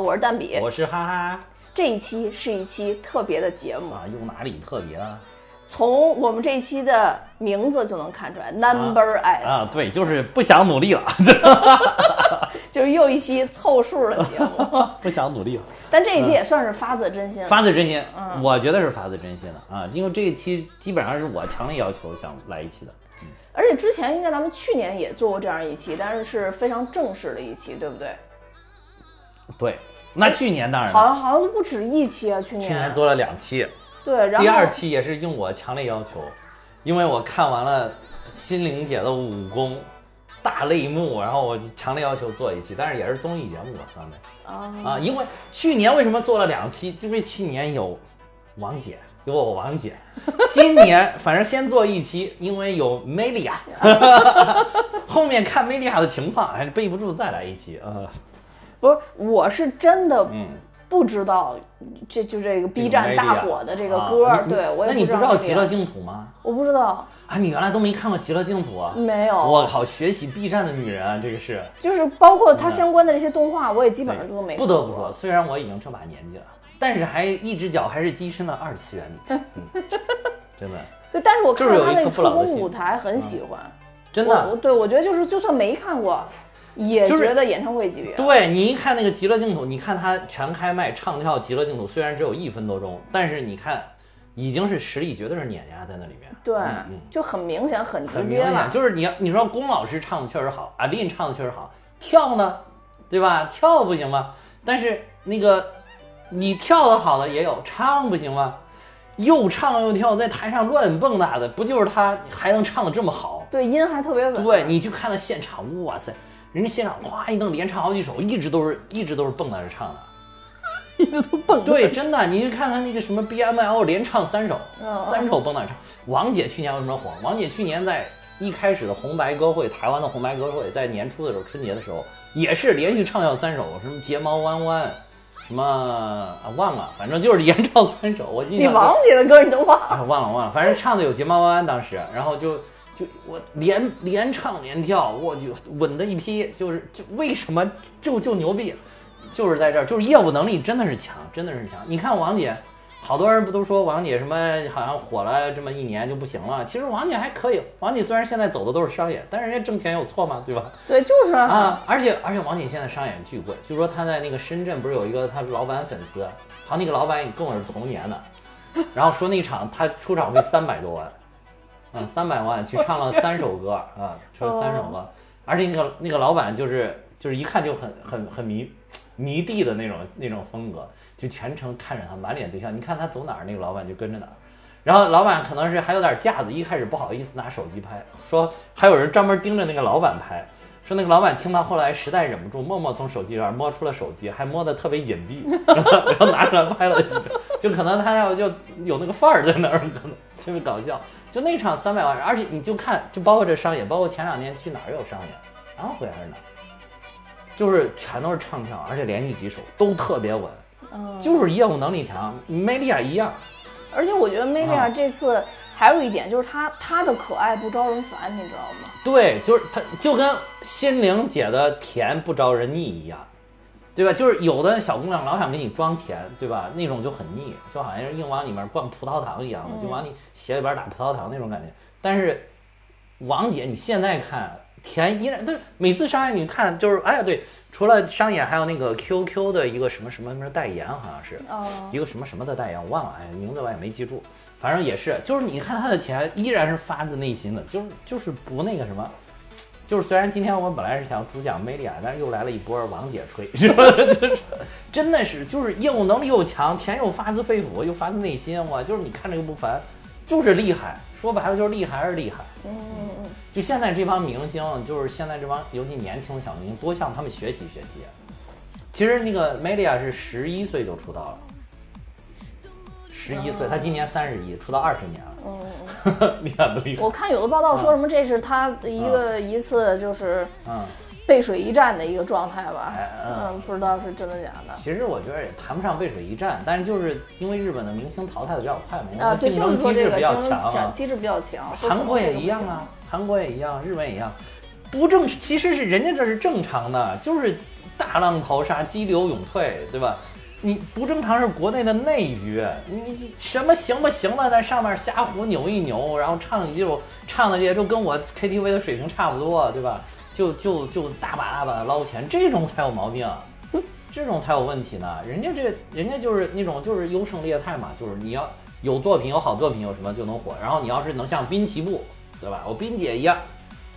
我是蛋比，我是哈哈。这一期是一期特别的节目。啊，又哪里特别了？从我们这一期的名字就能看出来，Number S 啊，对，就是不想努力了，就又一期凑数的节目，不想努力了。但这一期也算是发自真心，发自真心，嗯，我觉得是发自真心的。啊，因为这一期基本上是我强烈要求想来一期的。而且之前应该咱们去年也做过这样一期，但是是非常正式的一期，对不对？对，那去年当然好像好像不止一期啊，去年去年做了两期，对，然后第二期也是应我强烈要求，因为我看完了心灵姐的武功大泪目，然后我强烈要求做一期，但是也是综艺节目我算的啊啊，因为去年为什么做了两期？因为去年有王姐。有我王姐，今年反正先做一期，因为有梅丽亚，后面看梅丽亚的情况，还是背不住再来一期啊。不是，我是真的不知道，这就这个 B 站大火的这个歌，对我也那你不知道《极乐净土》吗？我不知道啊，你原来都没看过《极乐净土》啊？没有。我靠，学习 B 站的女人啊，这个是，就是包括它相关的这些动画，我也基本上都没。不得不说，虽然我已经这把年纪了。但是还一只脚还是跻身了二次元里，真的。对，但是我看他那个出宫舞台很喜欢，真的。对，我觉得就是就算没看过，也觉得演唱会级别。对你一看那个《极乐净土》，你看他全开麦唱跳《极乐净土》，虽然只有一分多钟，但是你看已经是实力绝对是碾压在那里面。对，就很明显很直接了。就是你你说龚老师唱的确实好，阿林唱的确实好，跳呢，对吧？跳不行吗？但是那个。你跳的好的也有，唱不行吗？又唱又跳，在台上乱蹦跶的，不就是他还能唱的这么好？对，音还特别稳。对你去看他现场，哇塞，人家现场哗一弄连唱好几首，一直都是一直都是蹦跶着唱的，一直都蹦。对，真的，你去看他那个什么 B M L 连唱三首，三首蹦跶唱。王姐去年为什么火？王姐去年在一开始的红白歌会，台湾的红白歌会，在年初的时候，春节的时候也是连续唱跳三首，什么睫毛弯弯。什么啊？忘了，反正就是连唱三首。我记得你王姐的歌你都忘了？忘了忘了，反正唱的有睫毛弯弯当时，然后就就我连连唱连跳，我就稳的一批。就是就为什么就就牛逼，就是在这儿，就是业务能力真的是强，真的是强。你看王姐。好多人不都说王姐什么好像火了这么一年就不行了？其实王姐还可以。王姐虽然现在走的都是商业，但是人家挣钱有错吗？对吧？对，就是啊。而且而且王姐现在商演巨贵，据说她在那个深圳不是有一个她老板粉丝，好像那个老板也跟我是同年的，然后说那场她出场费三百多万，啊，三百万去唱了三首歌啊，唱了三首歌，而且那个那个老板就是就是一看就很很很迷迷弟的那种那种风格。就全程看着他，满脸对笑。你看他走哪儿，那个老板就跟着哪儿。然后老板可能是还有点架子，一开始不好意思拿手机拍，说还有人专门盯着那个老板拍。说那个老板听到后来实在忍不住，默默从手机上摸出了手机，还摸得特别隐蔽，然后然后拿出来拍了几张。就可能他要就有那个范儿在那儿，可能特别搞笑。就那场三百万人，而且你就看，就包括这商演，包括前两年去哪儿有商演，安徽还是哪，就是全都是唱跳，而且连续几首都特别稳。就是业务能力强，梅丽亚一样，而且我觉得梅丽亚这次还有一点就是她她的可爱不招人烦，你知道吗？对，就是她就跟心灵姐的甜不招人腻一样，对吧？就是有的小姑娘老想给你装甜，对吧？那种就很腻，就好像是硬往里面灌葡萄糖一样的，就往你鞋里边打葡萄糖那种感觉。但是王姐，你现在看甜依然，但是每次商演你看就是哎呀对。除了商演，还有那个 QQ 的一个什么什么什么代言，好像是一个什么什么的代言，我忘了，哎，名字我也没记住。反正也是，就是你看他的甜，依然是发自内心的，就是就是不那个什么，就是虽然今天我本来是想主讲梅丽亚，但是又来了一波王姐吹，是吧？就是真的是，就是业务能力又强，甜又发自肺腑，又发自内心，我，就是你看着又不烦，就是厉害。说白了就是厉害还是厉害，嗯嗯嗯，就现在这帮明星，就是现在这帮尤其年轻小明星，多向他们学习学习。其实那个梅丽亚是十一岁就出道了，十一岁，她今年三十一，出道二十年了，嗯 厉害不厉害？我看有的报道说什么这是她的一个一次就是，嗯，背水一战的一个状态吧。嗯，不知道是真的假的。其实我觉得也谈不上背水一战，但是就是因为日本的明星淘汰的比较快嘛，啊，竞争机制比较强，机制比较强。韩国也一样啊，韩国也一样，日本也一样。不正其实是人家这是正常的，就是大浪淘沙，激流勇退，对吧？你不正常是国内的内娱，你什么行不行了，在上面瞎胡扭一扭，然后唱一首唱的这些都跟我 KTV 的水平差不多，对吧？就就就大把大把的捞钱，这种才有毛病，这种才有问题呢。人家这人家就是那种就是优胜劣汰嘛，就是你要有作品有好作品有什么就能火，然后你要是能像滨崎步，对吧？我滨姐一样，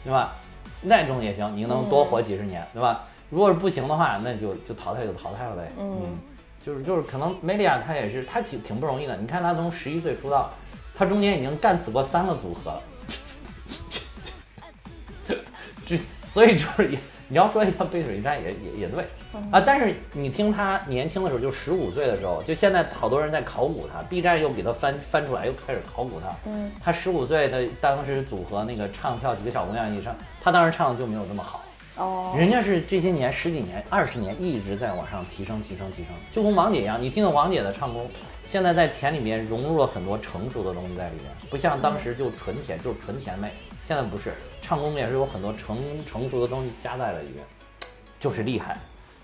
对吧？那种也行，你能多活几十年，对吧？如果是不行的话，那就就淘汰就淘汰了呗，嗯。就是就是可能梅丽亚她也是她挺挺不容易的，你看她从十一岁出道，她中间已经干死过三个组合了，这 所以就是也你要说她背水一战也也也对啊，但是你听他年轻的时候就十五岁的时候，就现在好多人在考古他，B 站又给他翻翻出来又开始考古他，嗯，他十五岁的当时组合那个唱跳几个小姑娘一唱，他当时唱的就没有那么好。哦，人家是这些年十几年、二十年一直在往上提升、提升、提升，就跟王姐一样。你听听王姐的唱功，现在在甜里面融入了很多成熟的东西在里面，不像当时就纯甜，就是纯甜妹。现在不是，唱功也是有很多成成熟的东西加在了里面，就是厉害，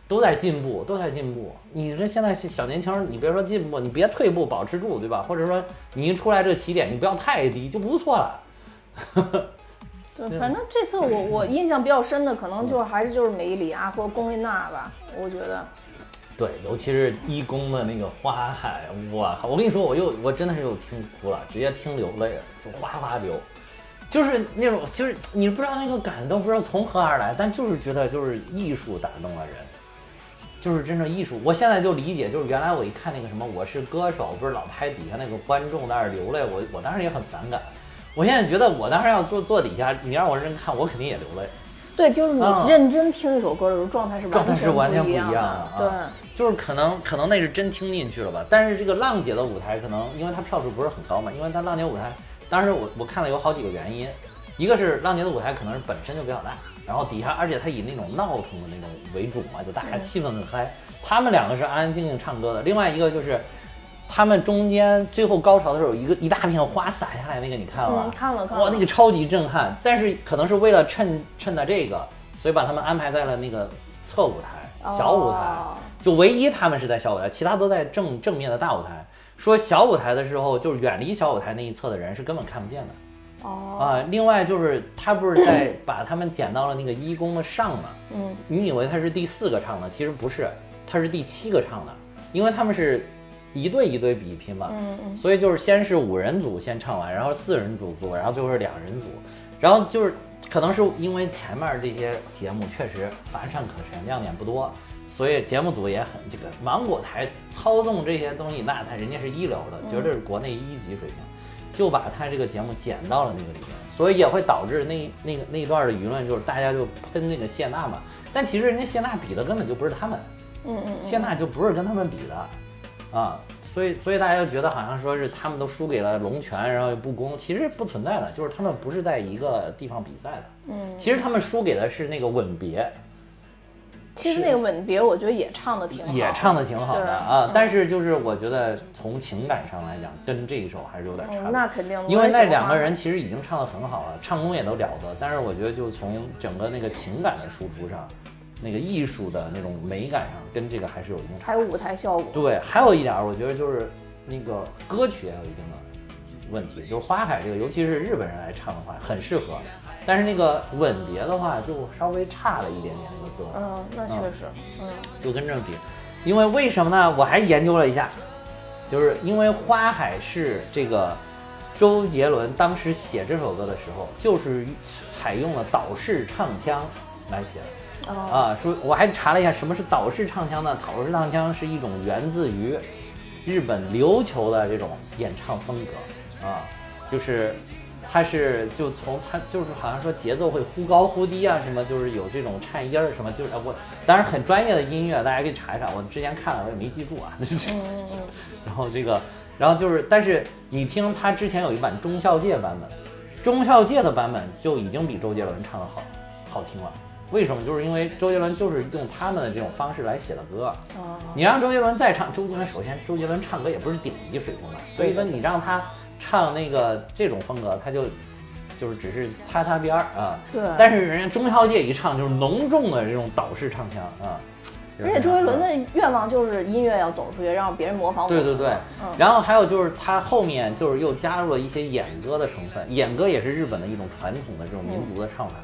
都在进步，都在进步。你这现在小年轻，你别说进步，你别退步，保持住，对吧？或者说你一出来这个起点，你不要太低，就不错了。对，反正这次我我印象比较深的，可能就是还是就是梅里啊或龚琳娜吧，我觉得。对，尤其是一公的那个花海，哇，我跟你说，我又我真的是又听哭了，直接听流泪了，就哗哗流，就是那种就是你不知道那个感动不知道从何而来，但就是觉得就是艺术打动了人，就是真正艺术。我现在就理解，就是原来我一看那个什么我是歌手，不是老拍底下那个观众在那流泪，我我当时也很反感。我现在觉得，我当时要坐坐底下，你让我认真看，我肯定也流泪。对，就是你认真听一首歌的时候，状态是状态是完全不一样的。对，就是可能可能那是真听进去了吧。但是这个浪姐的舞台，可能因为她票数不是很高嘛，因为她浪姐舞台，当时我我看了有好几个原因，一个是浪姐的舞台可能是本身就比较大，然后底下而且她以那种闹腾的那种为主嘛，就大家气氛很嗨。他们两个是安安静静唱歌的，另外一个就是。他们中间最后高潮的时候，有一个一大片花洒下来，那个你看了吗？看了，看了。哇，那个超级震撼。但是可能是为了衬衬的这个，所以把他们安排在了那个侧舞台、小舞台。就唯一他们是在小舞台，其他都在正正面的大舞台。说小舞台的时候，就是远离小舞台那一侧的人是根本看不见的。哦。啊，另外就是他不是在把他们剪到了那个一宫的上吗？嗯。你以为他是第四个唱的，其实不是，他是第七个唱的，因为他们是。一对一对比拼嘛，嗯嗯，所以就是先是五人组先唱完，然后四人组组，然后最后是两人组，然后就是可能是因为前面这些节目确实乏善可陈，亮点不多，所以节目组也很这个芒果台操纵这些东西，那他人家是一流的，绝对是国内一级水平，就把他这个节目剪到了那个里面，所以也会导致那那个那一段的舆论就是大家就喷那个谢娜嘛，但其实人家谢娜比的根本就不是他们，嗯嗯，谢娜就不是跟他们比的。啊，所以所以大家就觉得好像说是他们都输给了龙泉，然后又不公，其实不存在的，就是他们不是在一个地方比赛的。嗯，其实他们输给的是那个吻别。其实那个吻别，我觉得也唱的挺好，也唱的挺好的啊。但是就是我觉得从情感上来讲，跟这一首还是有点差。那肯定，因为那两个人其实已经唱的很好了，唱功也都了得。但是我觉得就从整个那个情感的输出上。那个艺术的那种美感上，跟这个还是有一定，还有舞台效果。对，还有一点，我觉得就是那个歌曲也有一定的问题，就是花海这个，尤其是日本人来唱的话，很适合。但是那个吻别的话，就稍微差了一点点那个歌。嗯，那确实，嗯，就跟这比，因为为什么呢？我还研究了一下，就是因为花海是这个周杰伦当时写这首歌的时候，就是采用了岛式唱腔来写的。啊，说我还查了一下，什么是岛式唱腔呢？岛式唱腔是一种源自于日本琉球的这种演唱风格啊，就是它是就从它就是好像说节奏会忽高忽低啊，什么就是有这种颤音儿什么，就是我当然很专业的音乐，大家可以查一查，我之前看了我也没记住啊。然后这个，然后就是，但是你听他之前有一版中孝介版本，中孝介的版本就已经比周杰伦唱的好好听了。为什么？就是因为周杰伦就是用他们的这种方式来写的歌。哦你让周杰伦再唱，周杰伦首先周杰伦唱歌也不是顶级水平的，所以呢，你让他唱那个这种风格，他就就是只是擦擦边儿啊。对但是人家中小姐一唱就是浓重的这种岛式唱腔啊。而且周杰伦的愿望就是音乐要走出去，让别人模仿我。对对对，嗯，然后还有就是他后面就是又加入了一些演歌的成分，演歌也是日本的一种传统的这种民族的唱法，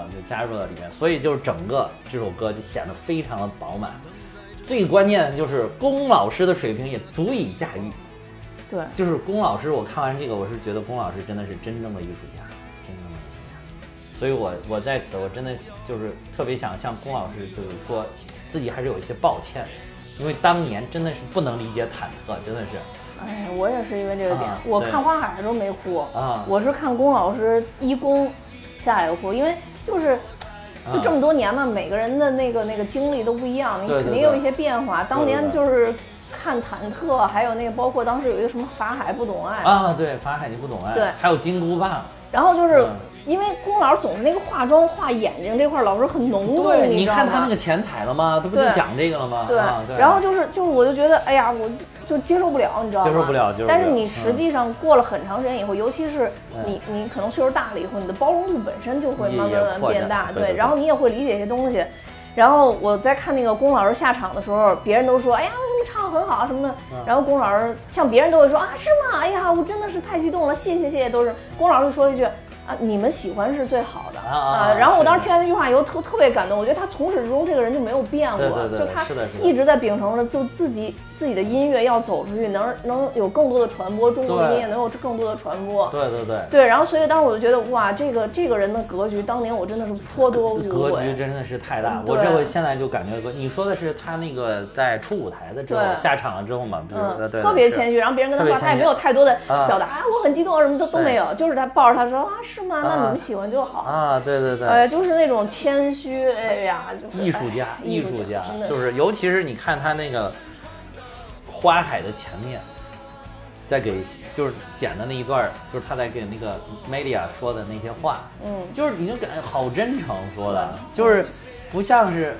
啊，就加入了里面，所以就是整个这首歌就显得非常的饱满。最关键的就是龚老师的水平也足以驾驭，对，就是龚老师，我看完这个，我是觉得龚老师真的是真正的艺术家，真正的艺术家。所以我我在此我真的就是特别想向龚老师就是说自己还是有一些抱歉，因为当年真的是不能理解忐忑，真的是。哎，我也是因为这个点，啊我看《花海》的时候没哭，啊我是看龚老师一公下来就哭，因为就是。就这么多年嘛，每个人的那个那个经历都不一样，你肯定有一些变化。当年就是看忐忑，还有那个包括当时有一个什么法海不懂爱，啊，对，法海你不懂爱，对还有金箍棒，然后就是嗯因为龚老师总是那个化妆画眼睛这块儿老是很浓重，对，你看他那个？钱彩了吗？他不就对讲这个了吗？对啊，对，然后就是就是我就觉得，哎呀，我就接受不了，你知道吗？接受不了就是但是你实际上过了很长时间以后，尤其是嗯你你可能岁数大了以后，你的包容度本身就会慢慢慢变大，对然后你也会理解一些东西。然后我在看那个龚老师下场的时候，别人都说，哎呀，你唱得很好什么的。嗯然后龚老师像别人都会说啊，是吗？哎呀，我真的是太激动了，谢谢谢谢，都是龚老师就说一句啊，你们喜欢是最好的啊然后我当时听完那句话以后特特别感动，我觉得他从始至终这个人就没有变过，就他一直在秉承着就自己自己的音乐要走出去，能能有更多的传播，中国的音乐能有更多的传播。对对对，对，然后所以当时我就觉得哇，这个这个人的格局，当年我真的是颇多无格局。真的是太大。嗯我这对回现在就感觉过，你说的是他那个在出舞台的之后下场了之后嘛，嗯，对特别谦虚，然后别人跟他说，他也没有太多的啊表达，啊，我很激动，什么都都没有，就是他抱着他说啊，是吗？那啊你们喜欢就好。啊，对对对。哎，就是那种谦虚，哎呀，就是艺术家，哎艺术家就是，尤其是你看他那个花海的前面，在给就是剪的那一段，就是他在给那个 media 说的那些话，嗯，就是你就感觉好真诚说的，就是不像是。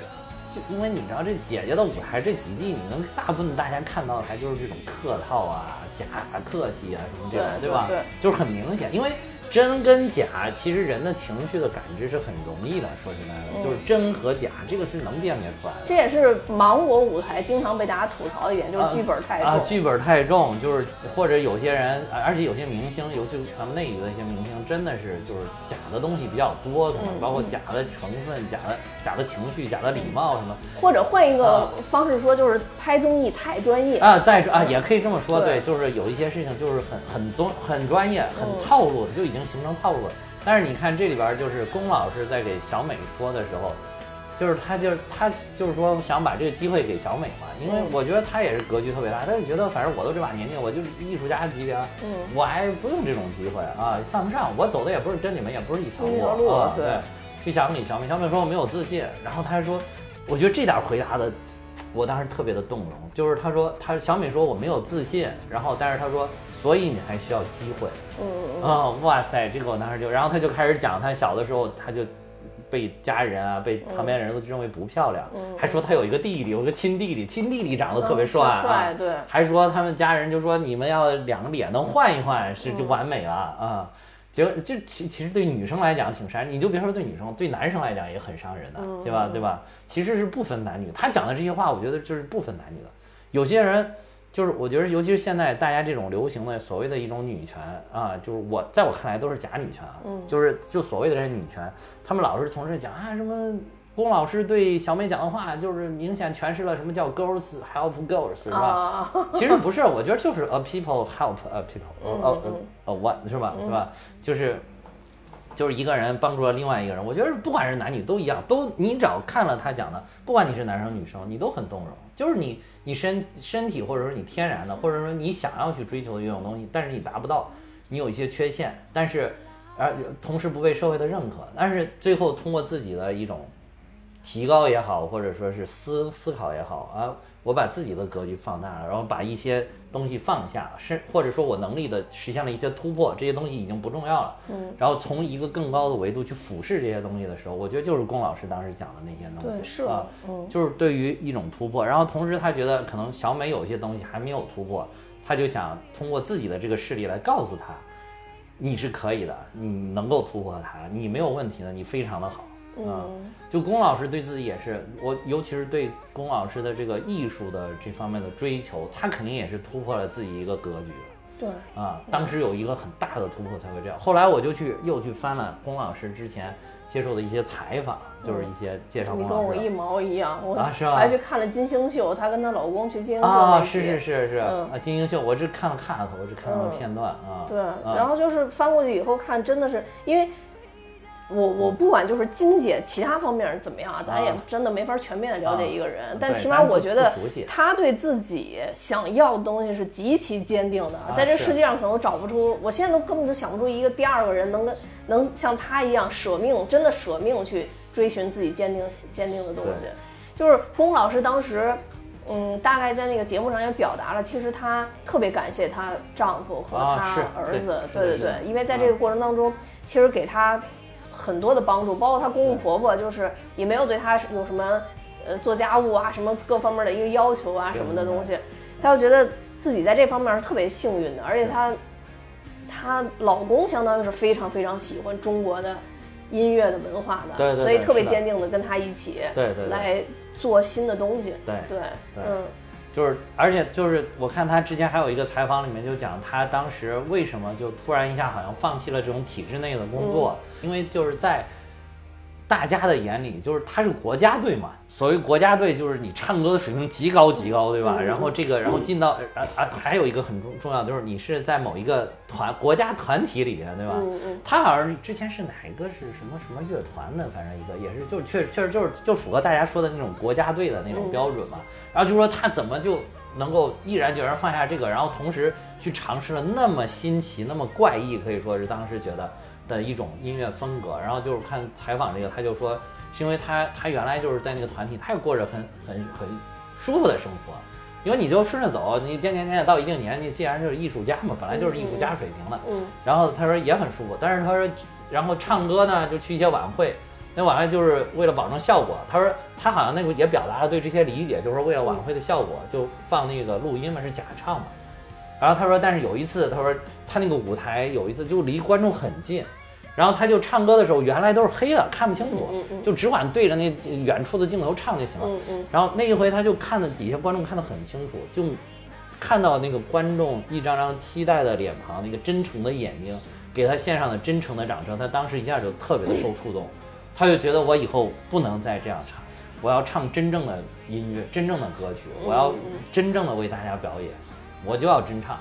就因为你知道这姐姐的舞台这几季，你能大部分大家看到的还就是这种客套啊、假客气啊什么这种，对吧？对对就是很明显，因为真跟假，其实人的情绪的感知是很容易的。说实在的，嗯就是真和假，这个是能辨别出来的。这也是芒果舞台经常被大家吐槽的一点，就是剧本太重。啊，剧本太重，就是或者有些人，啊而且有些明星，尤其咱们内娱的一些明星，真的是就是假的东西比较多，可能嗯包括假的成分、假的假的情绪、假的礼貌什么。或者换一个啊方式说，就是拍综艺太专业。啊，再说啊，也可以这么说，对对，就是有一些事情就是很很综很专业、很嗯套路的，就已经形成套路了。但是你看这里边，就是龚老师在给小美说的时候，就是他就是他就是说想把这个机会给小美嘛，因为嗯我觉得他也是格局特别大，他就觉得反正我都这把年纪，我就是艺术家级别，嗯我还不用这种机会啊，犯不上，我走的也不是跟你们也不是一条路啊，对对，去想给小美，小美说我没有自信，然后他还说，我觉得这点回答的。我当时特别的动容，就是他说他小美说我没有自信，然后但是他说所以你还需要机会，嗯，啊、哇塞，这个我当时就，然后他就开始讲他小的时候他就被家人啊被旁边人都认为不漂亮，嗯还说他有一个弟弟，有个亲弟弟，亲弟弟长得特别嗯帅啊，帅对还说他们家人就说你们要两个脸能换一换是就完美了啊。结果这其其实对女生来讲挺伤人，你就别说对女生，对男生来讲也很伤人的，嗯对吧？对吧？其实是不分男女，他讲的这些话，我觉得就是不分男女的。有些人就是我觉得，尤其是现在大家这种流行的所谓的一种女权啊，就是我在我看来都是假女权啊，嗯就是就所谓的这些女权，他们老是从这讲啊什么。龚老师对小美讲的话，就是明显诠释了什么叫 girls help girls，是吧？啊，其实不是，我觉得就是 a people help a people，嗯呃呃呃 one 是吧？是吧？就是就是一个人帮助了另外一个人，我觉得不管是男女都一样，都你只要看了他讲的，不管你是男生女生，你都很动容。就是你你身身体或者说你天然的，或者说你想要去追求的一种东西，但是你达不到，你有一些缺陷，但是而同时不被社会的认可，但是最后通过自己的一种提高也好，或者说是思思考也好啊，我把自己的格局放大了，然后把一些东西放下，是或者说我能力的实现了一些突破，这些东西已经不重要了。嗯，然后从一个更高的维度去俯视这些东西的时候，我觉得就是龚老师当时讲的那些东西，对是啊，嗯就是对于一种突破。然后同时他觉得可能小美有一些东西还没有突破，他就想通过自己的这个事例来告诉他，你是可以的，你能够突破它，你没有问题的，你非常的好。啊，嗯就龚老师对自己也是，我尤其是对龚老师的这个艺术的这方面的追求，他肯定也是突破了自己一个格局对，啊。当时有一个很大的突破才会这样。后来我就去又去翻了龚老师之前接受的一些采访，就是一些介绍你跟我一毛一样，我啊是吧还去看了金星秀，她跟她老公去金星秀啊，那是集是是是嗯啊，金星秀，我只看了 cut，我只看了嗯片段啊。对，啊然后就是翻过去以后看，真的是因为。我我不管就是金姐其他方面怎么样啊，咱也啊。真的没法全面的了解一个人，但起码我觉得她对自己想要的东西是极其坚定的，啊在这世界上可能找不出，我现在都根本就想不出一个第二个人能跟能像她一样舍命，真的舍命去追寻自己坚定坚定的东西。就是龚老师当时，嗯，大概在那个节目上也表达了，其实她特别感谢她丈夫和她儿子，对对对，因为在这个过程当中，其实给她很多的帮助，包括她公公婆婆，就是也没有对她有什么呃做家务啊什么各方面的一个要求啊什么的东西，她就觉得自己在这方面是特别幸运的，而且她她老公相当于是非常非常喜欢中国的音乐的文化的，对对对所以特别坚定的跟她一起对对对。来做新的东西，对对对。嗯就是，而且就是，我看他之前还有一个采访里面就讲，他当时为什么就突然一下好像放弃了这种体制内的工作，因为就是在大家的眼里，就是他是国家队嘛。所谓国家队，就是你唱歌的水平极高极高，对吧？嗯然后这个，然后进到啊啊，还有一个很重重要，就是你是在某一个团国家团体里面，对吧？他好像之前是哪一个是什么什么乐团的，反正一个也是，就是确确实就是就符合大家说的那种国家队的那种标准嘛。然后就说他怎么就能够毅然决然放下这个，然后同时去尝试了那么新奇、那么怪异，可以说是当时觉得的一种音乐风格。然后就是看采访这个，他就说是因为他他原来就是在那个团体，他也过着很很很舒服的生活。因为你就顺着走，你渐渐渐渐到一定年纪，既然就是艺术家嘛，本来就是艺术家水平了，嗯然后他说也很舒服，但是他说，然后唱歌呢就去一些晚会，那晚会就是为了保证效果。他说他好像那个也表达了对这些理解，就是说为了晚会的效果就放那个录音嘛，是假唱嘛。然后他说，但是有一次他说他那个舞台有一次就离观众很近，然后他就唱歌的时候原来都是黑的，看不清楚就只管对着那远处的镜头唱就行了。然后那一回他就看的底下观众看得很清楚，就看到那个观众一张张期待的脸庞，那个真诚的眼睛，给他献上的真诚的掌声，他当时一下就特别的受触动，他就觉得我以后不能再这样唱，我要唱真正的音乐，真正的歌曲，我要真正的为大家表演，我就要真唱，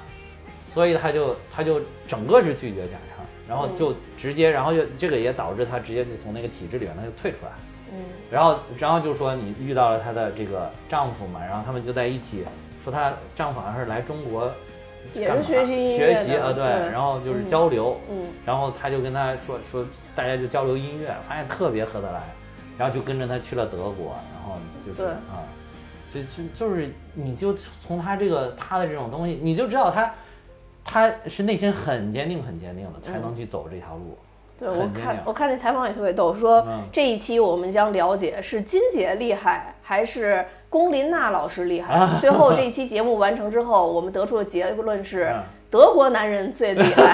所以他就他就整个是拒绝假唱，然后就直接，然后就这个也导致他直接就从那个体制里面他就退出来。嗯。然后，然后就说你遇到了她的这个丈夫嘛，然后他们就在一起，说她丈夫好像是来中国也干嘛是学习学习啊，对，然后就是交流，嗯然后他就跟他说说，大家就交流音乐，发现特别合得来，然后就跟着他去了德国，然后就是啊，就就就是你就从他这个他的这种东西，你就知道他他是内心很坚定很坚定的，才能去走这条路。对我看我看那采访也特别逗，说嗯这一期我们将了解是金姐厉害还是龚琳娜老师厉害。最后这一期节目完成之后，我们得出的结论是 嗯德国男人最厉害，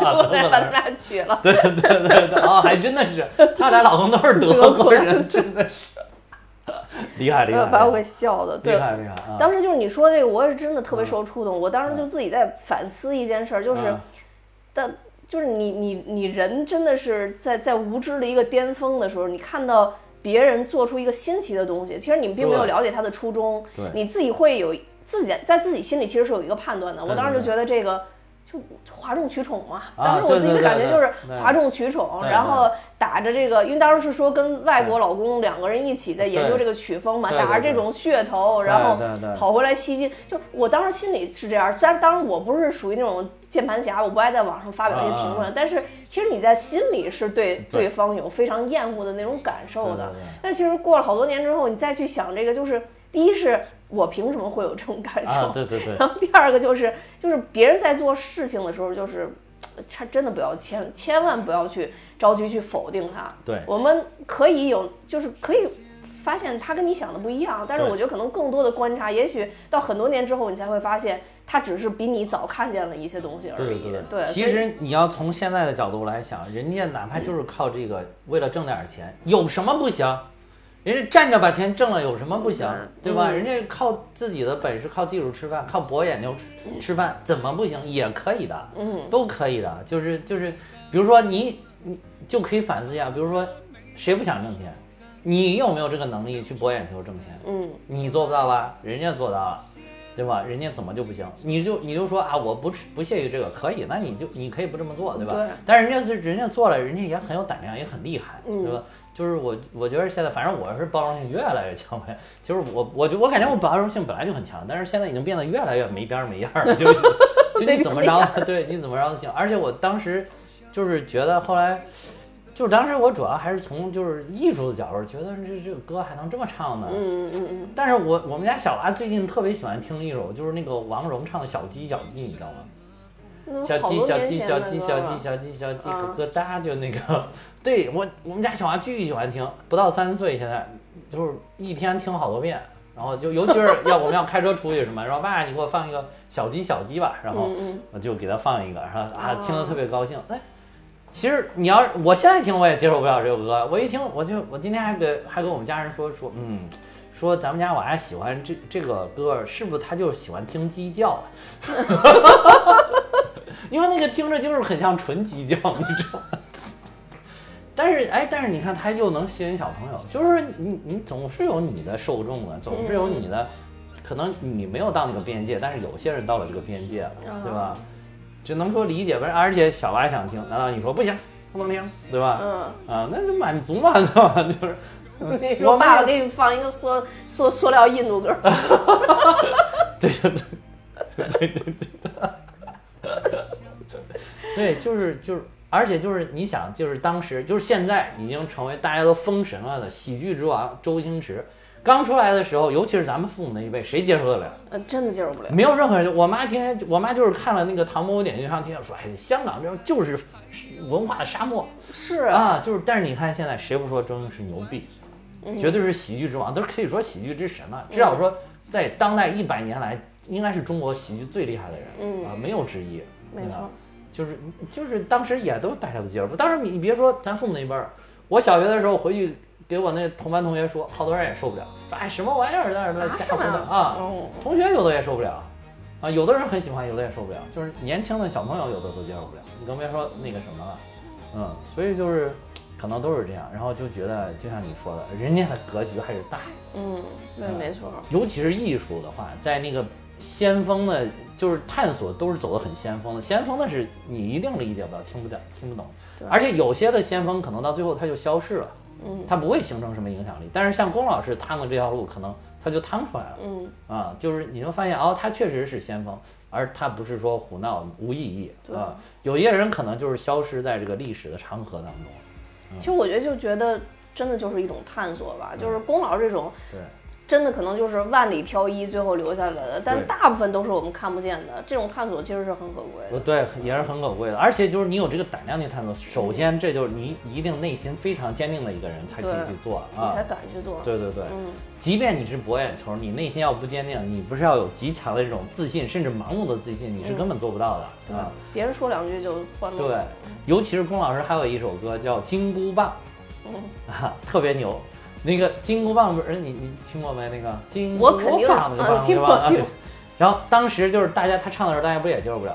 德国男人把他们俩娶了。对对对对，哦，还真的是，他俩老公都是德国人，真的是 厉害厉害，把我给笑的，对厉。害厉害啊！当时就是你说这个，我也是真的特别受触动。我当时就自己在反思一件事儿，就是嗯，但就是你你你人真的是在在无知的一个巅峰的时候，你看到别人做出一个新奇的东西，其实你并没有了解他的初衷对，你自己会有自己在自己心里其实是有一个判断的。我当时就觉得这个就哗众取宠嘛。啊当时我自己的感觉就是哗众取宠，然后打着这个，因为当时是说跟外国老公两个人一起在研究这个曲风嘛，打着这种噱头，然后跑回来吸金。就我当时心里是这样，虽然当然我不是属于那种键盘侠，我不爱在网上发表一些评论，但是其实你在心里是对啊对对方有非常厌恶的那种感受的。但其实过了好多年之后，你再去想这个，就是第一是我凭什么会有这种感受？啊，对对对，然后第二个就是，就是别人在做事情的时候，就是，他真的不要千千万不要去着急去否定他。对我们可以有，就是可以发现他跟你想的不一样，但是我觉得可能更多的观察，也许到很多年之后，你才会发现他只是比你早看见了一些东西而已。对对对，其实你要从现在的角度来想，人家哪怕就是靠这个为了挣点钱，有什么不行？人家站着把钱挣了，有什么不行？对吧？嗯人家靠自己的本事、靠技术吃饭、靠博眼球吃吃饭，怎么不行？也可以的，嗯，都可以的。就是就是，比如说你你就可以反思一下，比如说谁不想挣钱？你有没有这个能力去博眼球挣钱？嗯，你做不到吧？人家做到了，对吧？人家怎么就不行？你就你就说啊，我不不屑于这个，可以，那你就你可以不这么做，对吧？对但是人家是人家做了，人家也很有胆量，也很厉害，嗯对吧？就是我我觉得现在反正我是包容性越来越强呗。就是我我就我感觉我包容性本来就很强，但是现在已经变得越来越没边儿没样儿了，就 是就你怎么着，对你怎么着都行。而且我当时就是觉得后来。就是当时我主要还是从就是艺术的角度，觉得这这个歌还能这么唱呢，嗯嗯嗯但是我我们家小娃最近特别喜欢听一首，就是那个王蓉唱的《小鸡小鸡》，你知道吗？嗯，小鸡小鸡小鸡小鸡小鸡小鸡啊咯咯哒，就那个，对我我们家小娃巨喜欢听，不到三岁现在就是一天听好多遍，然后就尤其是要我们要开车出去什么，然后爸你给我放一个小鸡小鸡吧，然后我就给他放一个，然后啊哦听得特别高兴，哎。其实你要是我现在听我也接受不了这首歌，我一听我就我今天还给还跟我们家人说说，嗯，说咱们家娃喜欢这这个歌，是不是他就是喜欢听鸡叫啊？因为那个听着就是很像纯鸡叫，你知道吗？但是哎，但是你看他又能吸引小朋友，就是你你总是有你的受众的，总是有你的，可能你没有到那个边界，但是有些人到了这个边界了，对吧？只能说理解吧，而且小娃想听，难道你说不行不能听，对吧？嗯。啊，那就满足嘛，对吧？就是 你我爸爸给你放一个塑塑塑料印度歌，对对对对对对对，对，就是就是，而且就是你想，就是当时就是现在已经成为大家都封神了的喜剧之王周星驰，刚出来的时候，尤其是咱们父母那一辈，谁接受得了？呃，真的接受不了。没有任何人，我妈天天，我妈就是看了那个《唐伯虎点秋香》，天天说，哎，香港这就是文化的沙漠是啊，就是，但是你看现在谁不说周星驰牛逼？嗯绝对是喜剧之王，都可以说喜剧之神了。至少说在当代一百年来，应该是中国喜剧最厉害的人，嗯啊，没有之一。没错，就是就是当时也都大家都接受不。当时你你别说咱父母那一辈儿，我小学的时候回去给我那同班同学说，好多人也受不了，说哎什么玩意儿在那儿啊瞎胡闹啊。哦。同学有的也受不了，啊，有的人很喜欢，有的也受不了，就是年轻的小朋友有的都接受不了，你更别说那个什么了，嗯，所以就是可能都是这样，然后就觉得就像你说的，人家的格局还是大，嗯，对，没错。尤其是艺术的话，在那个先锋的，就是探索都是走的很先锋的，先锋的是你一定理解不了、听不懂、听不懂，而且有些的先锋可能到最后他就消失了，嗯他不会形成什么影响力，但是像龚老师趟的这条路，可能他就趟出来了。嗯，啊，就是你就发现哦，他确实是先锋，而他不是说胡闹无意义啊。有些人可能就是消失在这个历史的长河当中。其实我觉得就觉得真的就是一种探索吧，就是龚老师这种对，真的可能就是万里挑一，最后留下来的，但大部分都是我们看不见的。这种探索其实是很可贵的。呃对，也是很可贵的。而且就是你有这个胆量去探索，首先这就是你一定内心非常坚定的一个人才可以去做你才啊。敢去做。对对对，嗯，即便你是博眼球，你内心要不坚定，你不是要有极强的这种自信，甚至盲目的自信，你是根本做不到的啊。别人说两句就欢乐。对，尤其是龚老师还有一首歌叫《金箍棒》。嗯，啊，特别牛。那个金箍棒不是你你听过没？那个金箍我肯定棒那棒对吧？啊，听过听对。然后当时就是大家他唱的时候，大家不也接受不了。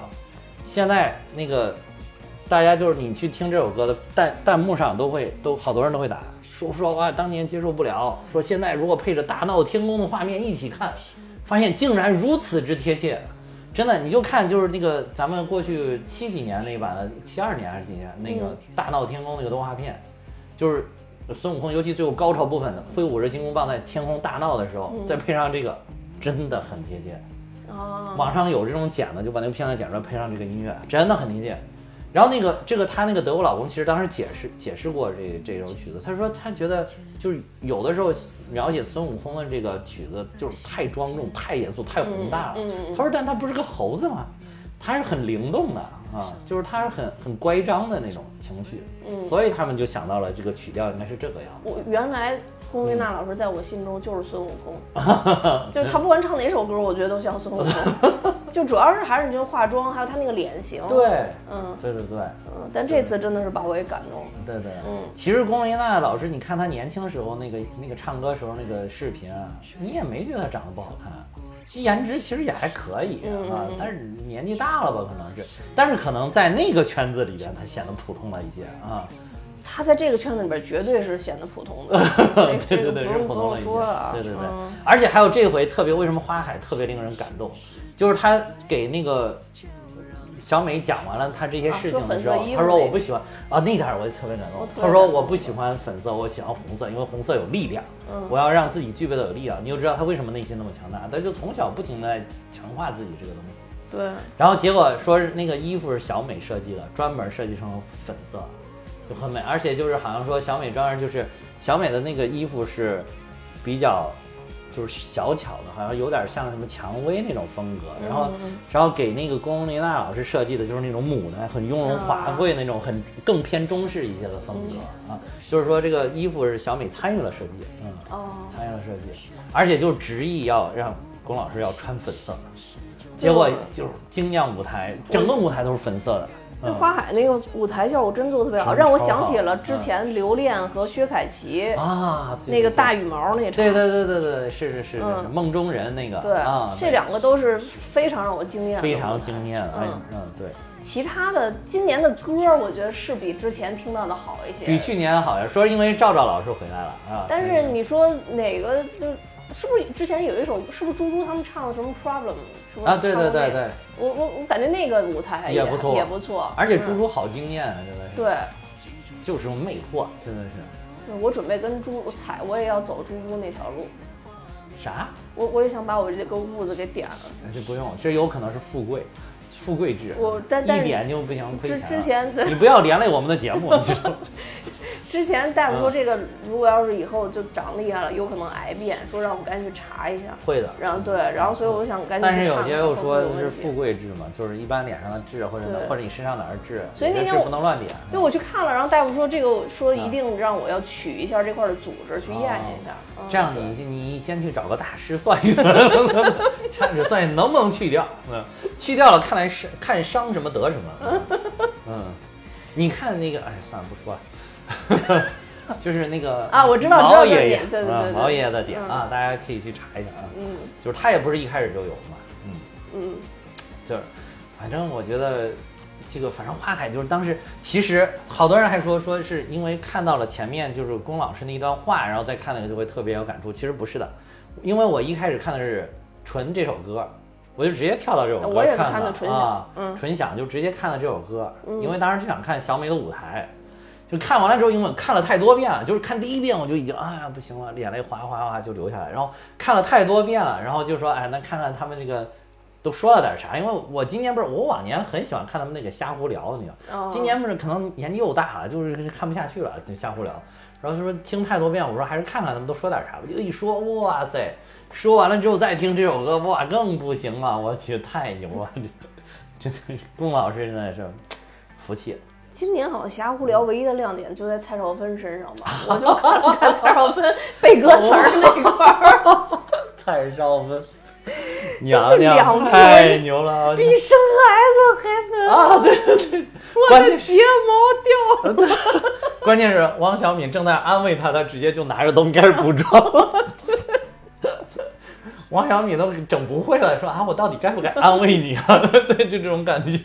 现在那个大家就是你去听这首歌的弹弹幕上都会都好多人都会打说说啊，当年接受不了，说现在如果配着大闹天宫的画面一起看，发现竟然如此之贴切。真的，你就看就是那个咱们过去七几年那一版的，七二年还是几年那个《大闹天宫》那个动画片，就是孙悟空，尤其最后高潮部分的挥舞着金箍棒在天空大闹的时候，再配上这个，真的很贴切。哦，网上有这种剪的，就把那个片段剪出来，配上这个音乐，真的很贴切。然后那个这个他那个德国老公其实当时解释解释过这这首曲子，他说他觉得就是有的时候描写孙悟空的这个曲子就是太庄重、太严肃、太宏大了。嗯嗯嗯他说但他不是个猴子嘛，他是很灵动的啊，就是他是很很乖张的那种情绪，嗯。所以他们就想到了这个曲调应该是这个样子。我原来龚琳娜老师在我心中就是孙悟空，就是她不管唱哪首歌，我觉得都像孙悟空。就主要是还是你就化妆，还有她那个脸型。，对，嗯对对对。嗯，但这次真的是把我给感动了。对对，嗯其实龚琳娜老师，你看她年轻时候那个那个唱歌时候那个视频啊，你也没觉得她长得不好看，颜值其实也还可以嗯啊，但是年纪大了吧，可能是，但是可能在那个圈子里边，她显得普通了一些啊。她在这个圈子里边绝对是显得普通的，对对对，是普通的说了啊。对对对嗯，而且还有这回特别，为什么花海特别令人感动，就是他给那个。小美讲完了他这些事情的时候，他说我不喜欢啊，那点儿我就特别感动我特。别她说我不喜欢粉色，我喜欢红色，因为红色有力量。嗯我要让自己具备的有力量。你就知道他为什么内心那么强大，他就从小不停的强化自己这个东西。对，然后结果说是那个衣服是小美设计的，专门设计成粉色，就很美。而且就是好像说小美专门就是小美的那个衣服是比较就是小巧的，好像有点像什么蔷薇那种风格。然后嗯然后给那个龚琳娜老师设计的就是那种牡丹，很雍容华贵那种，很更偏中式一些的风格啊。就是说这个衣服是小美参与了设计，嗯。哦，参与了设计，而且就执意要让龚老师要穿粉色，结果就是惊艳舞台，整个舞台都是粉色的。嗯那花海那个舞台效果真做得特别好，让我想起了之前刘恋和薛凯琪啊，那个大羽毛那场。对对对对对，是是是是梦中人那个对啊，这两个都是非常让我惊艳的，非常惊艳，哎嗯嗯对，其他的今年的歌，我觉得是比之前听到的好一些。比去年好像说因为赵赵老师回来了啊，但是你说哪个就是不是之前有一首是不是猪猪他们唱的什么 Problem 是不是啊对对对对，我我我感觉那个舞台也也不错也不错，而且嗯猪猪好惊艳啊，真的是，对。就是种魅惑，真的是对我准备跟猪踩，我也要走猪猪那条路。啥？我我也想把我这个痦子给点了。这不用，这有可能是富贵，富贵制，我但但一点就不行，亏之钱了。之前对 你不要连累我们的节目，你知道吗？之前大夫说这个如果要是以后就长厉害了，有可能癌变，说让我赶紧去查一下。会的。然后对，然后所以我想赶紧但是有些又说是富贵痣嘛，就是一般脸上的痣或者对或者你身上哪儿痣，所以那天我不能乱点。对，我去看了，然后大夫说这个说一定让我要取一下这块的组织去验一下。这样你你先去找个大师算一算，看 着算能不能去掉。嗯，去掉了，看来是看伤什么得什么。嗯，你看那个，哎，算了不说了。就是那个啊我知道毛爷爷点对对对毛爷爷的点嗯啊，大家可以去查一下啊。嗯就是他也不是一开始就有嘛，嗯。嗯，就是，反正我觉得这个，反正花海就是当时，其实好多人还说说是因为看到了前面就是龚老师那一段话，然后再看那个就会特别有感触。其实不是的，因为我一开始看的是纯这首歌，我就直接跳到这首歌我也看看的纯享啊，嗯纯享就直接看了这首歌，因为当时就想看小美的舞台。就看完了之后，因为看了太多遍了，就是看第一遍我就已经哎呀不行了，眼泪哗哗哗就流下来。然后看了太多遍了，然后就说哎，那看看他们这个都说了点啥？因为我今年不是我往年很喜欢看他们那个瞎胡聊，你知道，哦今年不是可能年纪又大了，就是看不下去了，就瞎胡聊。然后就说听太多遍，我说还是看看他们都说点啥吧。就一说，哇塞，说完了之后再听这首歌，哇，更不行了，我去，太牛了，这 真的是龚老师真的是服气了。今年好像霞湖聊唯一的亮点就在蔡少芬身上吧，我就看了看蔡少芬背歌词儿那块儿，蔡少芬，娘娘太牛了！比生孩子还难，啊，对对对，我的睫毛掉了。关键是汪小敏正在安慰她，她直接就拿着东西开始补妆。王小米都整不会了，说啊，我到底该不该安慰你啊？对，就这种感觉，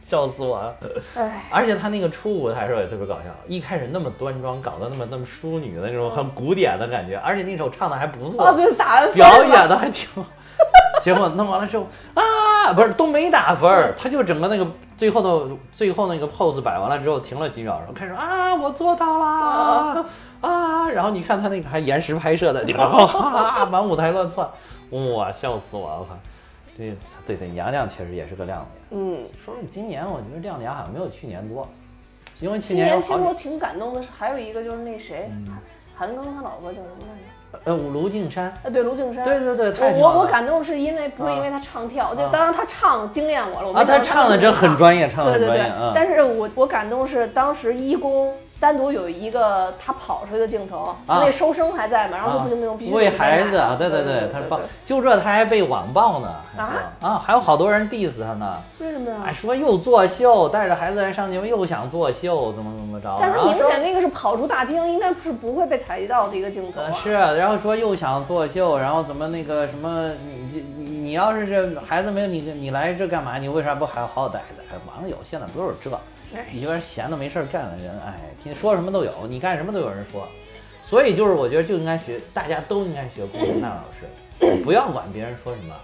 笑死我了。哎，而且他那个初舞台时候也特别搞笑，一开始那么端庄，搞得那么那么淑女的那种很古典的感觉，而且那首唱的还不错，哦，对，打表演的还挺。结果弄完了之后啊，啊，不是都没打分儿，他就整个那个最后的最后那个 pose 摆完了之后停了几秒钟，开始啊，我做到啦啊，然后你看他那个还延时拍摄的，然后啊满舞台乱窜，哇，笑死我了！我靠，这对对，娘娘确实也是个亮点。嗯，说说今年我觉得亮点好像没有去年多，因为去年有好几年其实我挺感动的是，还有一个就是那谁，韩韩庚他老婆叫什么来着？呃卢靖姗，呃，对，卢靖姗。对对对，太我我我感动是因为不是因为他唱跳，就啊当然他唱惊艳我了。我啊，他唱的真很专业，唱的对对对很专业，嗯，但是我我感动是当时一公单独有一个他跑出去的镜头，啊那收声还在嘛，然后说不行不行，必须为得孩子啊，对对对他是棒，就这他还被网暴呢，还啊说啊，还有好多人 diss 他呢，为什么呀哎，？说又作秀，带着孩子来上节目又想作秀，怎么怎么着，但是明显那个是跑出大厅，应该是不会被采集到的一个镜头啊。然后说又想作秀，然后怎么那个什么，你这你你要是这孩子没有你你来这干嘛？你为啥不还好好待着？哎，网友现在都是这，哎一边闲的没事儿干的人，哎，听说什么都有，你干什么都有人说，所以就是我觉得就应该学，大家都应该学龚琳娜老师，不要管别人说什么。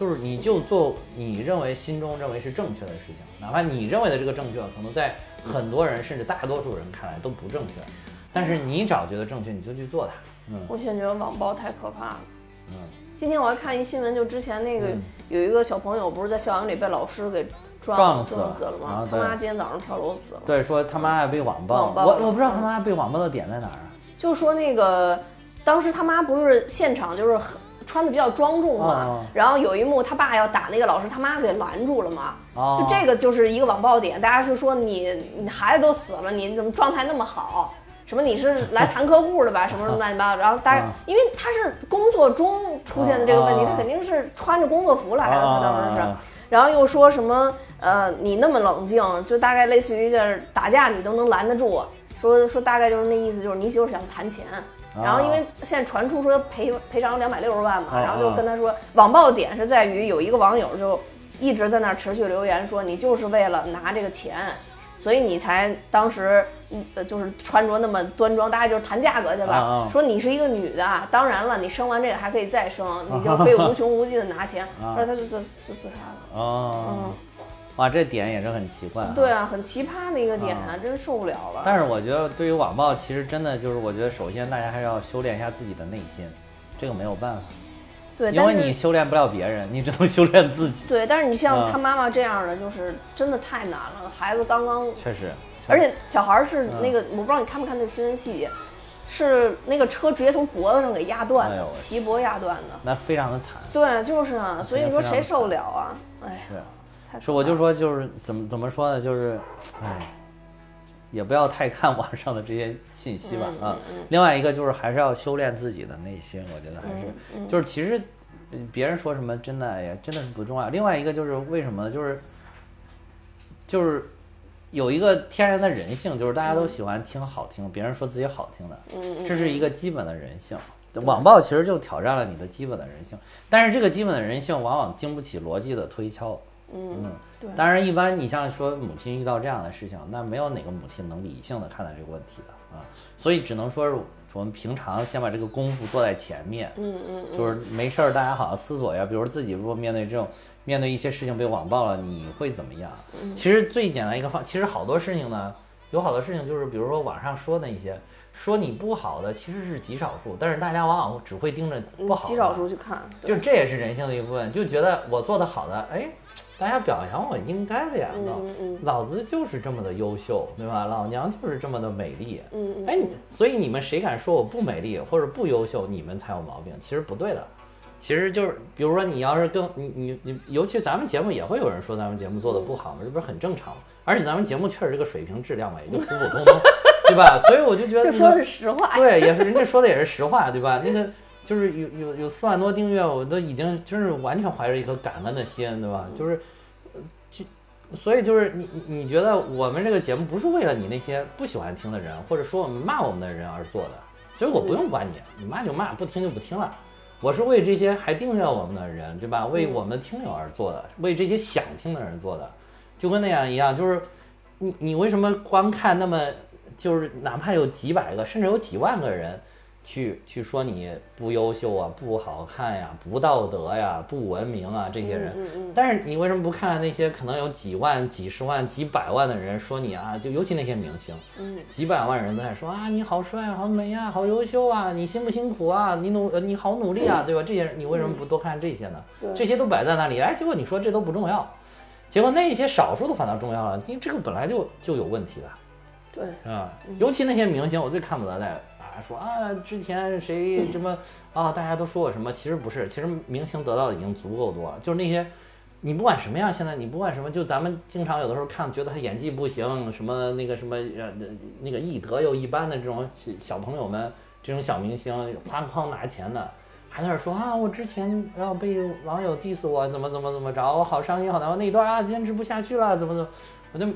就是你就做你认为心中认为是正确的事情，哪怕你认为的这个正确，可能在很多人甚至大多数人看来都不正确，但是你只要觉得正确，你就去做它。嗯我现在觉得网暴太可怕了。嗯今天我还看一新闻，就之前那个嗯有一个小朋友不是在校园里被老师给撞撞死了吗啊？他妈今天早上跳楼死了。对，说他妈被网暴，网暴我我不知道他妈被网暴的点在哪儿啊？就说那个当时他妈不是现场就是很穿的比较庄重嘛，哦然后有一幕他爸要打那个老师，他妈给拦住了嘛。哦就这个就是一个网暴点，大家是说你你孩子都死了，你怎么状态那么好？什么你是来谈客户的吧？什么什么乱七八糟，然后大家啊因为他是工作中出现的这个问题，啊他肯定是穿着工作服来的，他当时是啊，然后又说什么呃你那么冷静，就大概类似于就是打架你都能拦得住，说说大概就是那意思，就是你媳妇想谈钱。然后因为现在传出说赔赔偿两百六十万嘛，啊然后就跟他说，网暴点是在于有一个网友就一直在那儿持续留言说你就是为了拿这个钱，所以你才当时嗯呃就是穿着那么端庄，大家就是谈价格去了，说你是一个女的，当然了，你生完这个还可以再生，你 就可以无穷无尽的拿钱，啊后来他就就就自杀了。哦嗯，哇，这点也是很奇怪。对。啊，很奇葩的一个点啊，真受不了了。但是我觉得对于网暴，其实真的就是，我觉得首先大家还是要修炼一下自己的内心，这个没有办法，对，因为你修炼不了别人，你只能 修炼自己。对，但是你像嗯他妈妈这样的，就是真的太难了。孩子刚刚确实，而且小孩儿是嗯那个，我不知道你看没看那个新闻细节，是那个车直接从脖子上给压断的齐脖压断的。那非常的惨。对，就是啊，所以你说谁受得了啊？哎呀，是，我就说就是怎么怎么说呢，就是，哎，也不要太看网上的这些信息吧嗯啊。另外一个就是还是要修炼自己的内心，我觉得还是，嗯就是其实呃别人说什么真的哎呀，真的是不重要。另外一个就是为什么呢就是就是有一个天然的人性，就是大家都喜欢听好听，别人说自己好听的，嗯这是一个基本的人性。网暴其实就挑战了你的基本的人性，但是这个基本的人性往往经不起逻辑的推敲。嗯，对，当然，一般你像说母亲遇到这样的事情，那没有哪个母亲能理性的看待这个问题的啊，所以只能说是我们平常先把这个功夫做在前面，嗯嗯嗯，就是没事儿大家好好思索呀，比如自己如果面对这种面对一些事情被网暴了，你会怎么样？嗯？其实最简单一个方，其实好多事情呢，有好多事情就是比如说网上说的一些说你不好的，其实是极少数，但是大家往往只会盯着不好的，嗯极少数去看，就这也是人性的一部分，就觉得我做的好的，哎，大家表扬我应该的呀，老嗯嗯老子就是这么的优秀，对吧？老娘就是这么的美丽，嗯嗯，哎，你所以你们谁敢说我不美丽或者不优秀，你们才有毛病，其实不对的。其实就是，比如说你要是跟你你你，尤其咱们节目也会有人说咱们节目做的不好嘛，这不是很正常吗？而且咱们节目确实这个水平质量嘛，也就普普通通，对吧？所以我就觉得就说的是实话，对，也是人家说的也是实话，对吧？那个就是有有有四万多订阅，我都已经就是完全怀着一颗感恩的心，对吧？就是，呃就所以就是你你你觉得我们这个节目不是为了你那些不喜欢听的人，或者说我们骂我们的人而做的，所以我不用管你，你骂就骂，不听就不听了。我是为这些还订阅我们的人，对吧？为我们听友而做的，为这些想听的人做的，就跟那样一样，就是你你为什么光看那么就是哪怕有几百个，甚至有几万个人去去说你不优秀啊、不好看呀、不道德呀、不文明啊这些人。嗯嗯但是你为什么不看看那些可能有几万、几十万、几百万的人说你啊？就尤其那些明星，嗯，几百万人都在说啊，你好帅、好美啊，好优秀啊，你辛不辛苦啊？你努呃你好努力啊，对吧？这些你为什么不多看这些呢？对这些都摆在那里，哎，结果你说这都不重要，结果那些少数的反倒重要了，因为这个本来就就有问题的。对，啊？尤其那些明星，我最看不得的啊，说啊，之前谁什么啊，大家都说我什么，其实不是，其实明星得到的已经足够多了。就是那些，你不管什么样，现在你不管什么，就咱们经常有的时候看，觉得他演技不行，什么那个什么呃那个艺德又一般的这种小小朋友们，这种小明星，哐哐拿钱的。还在那儿说啊，我之前要被网友 diss 我，怎么怎么怎么着，我好伤心，好难过，那一段啊坚持不下去了，怎么怎么，我就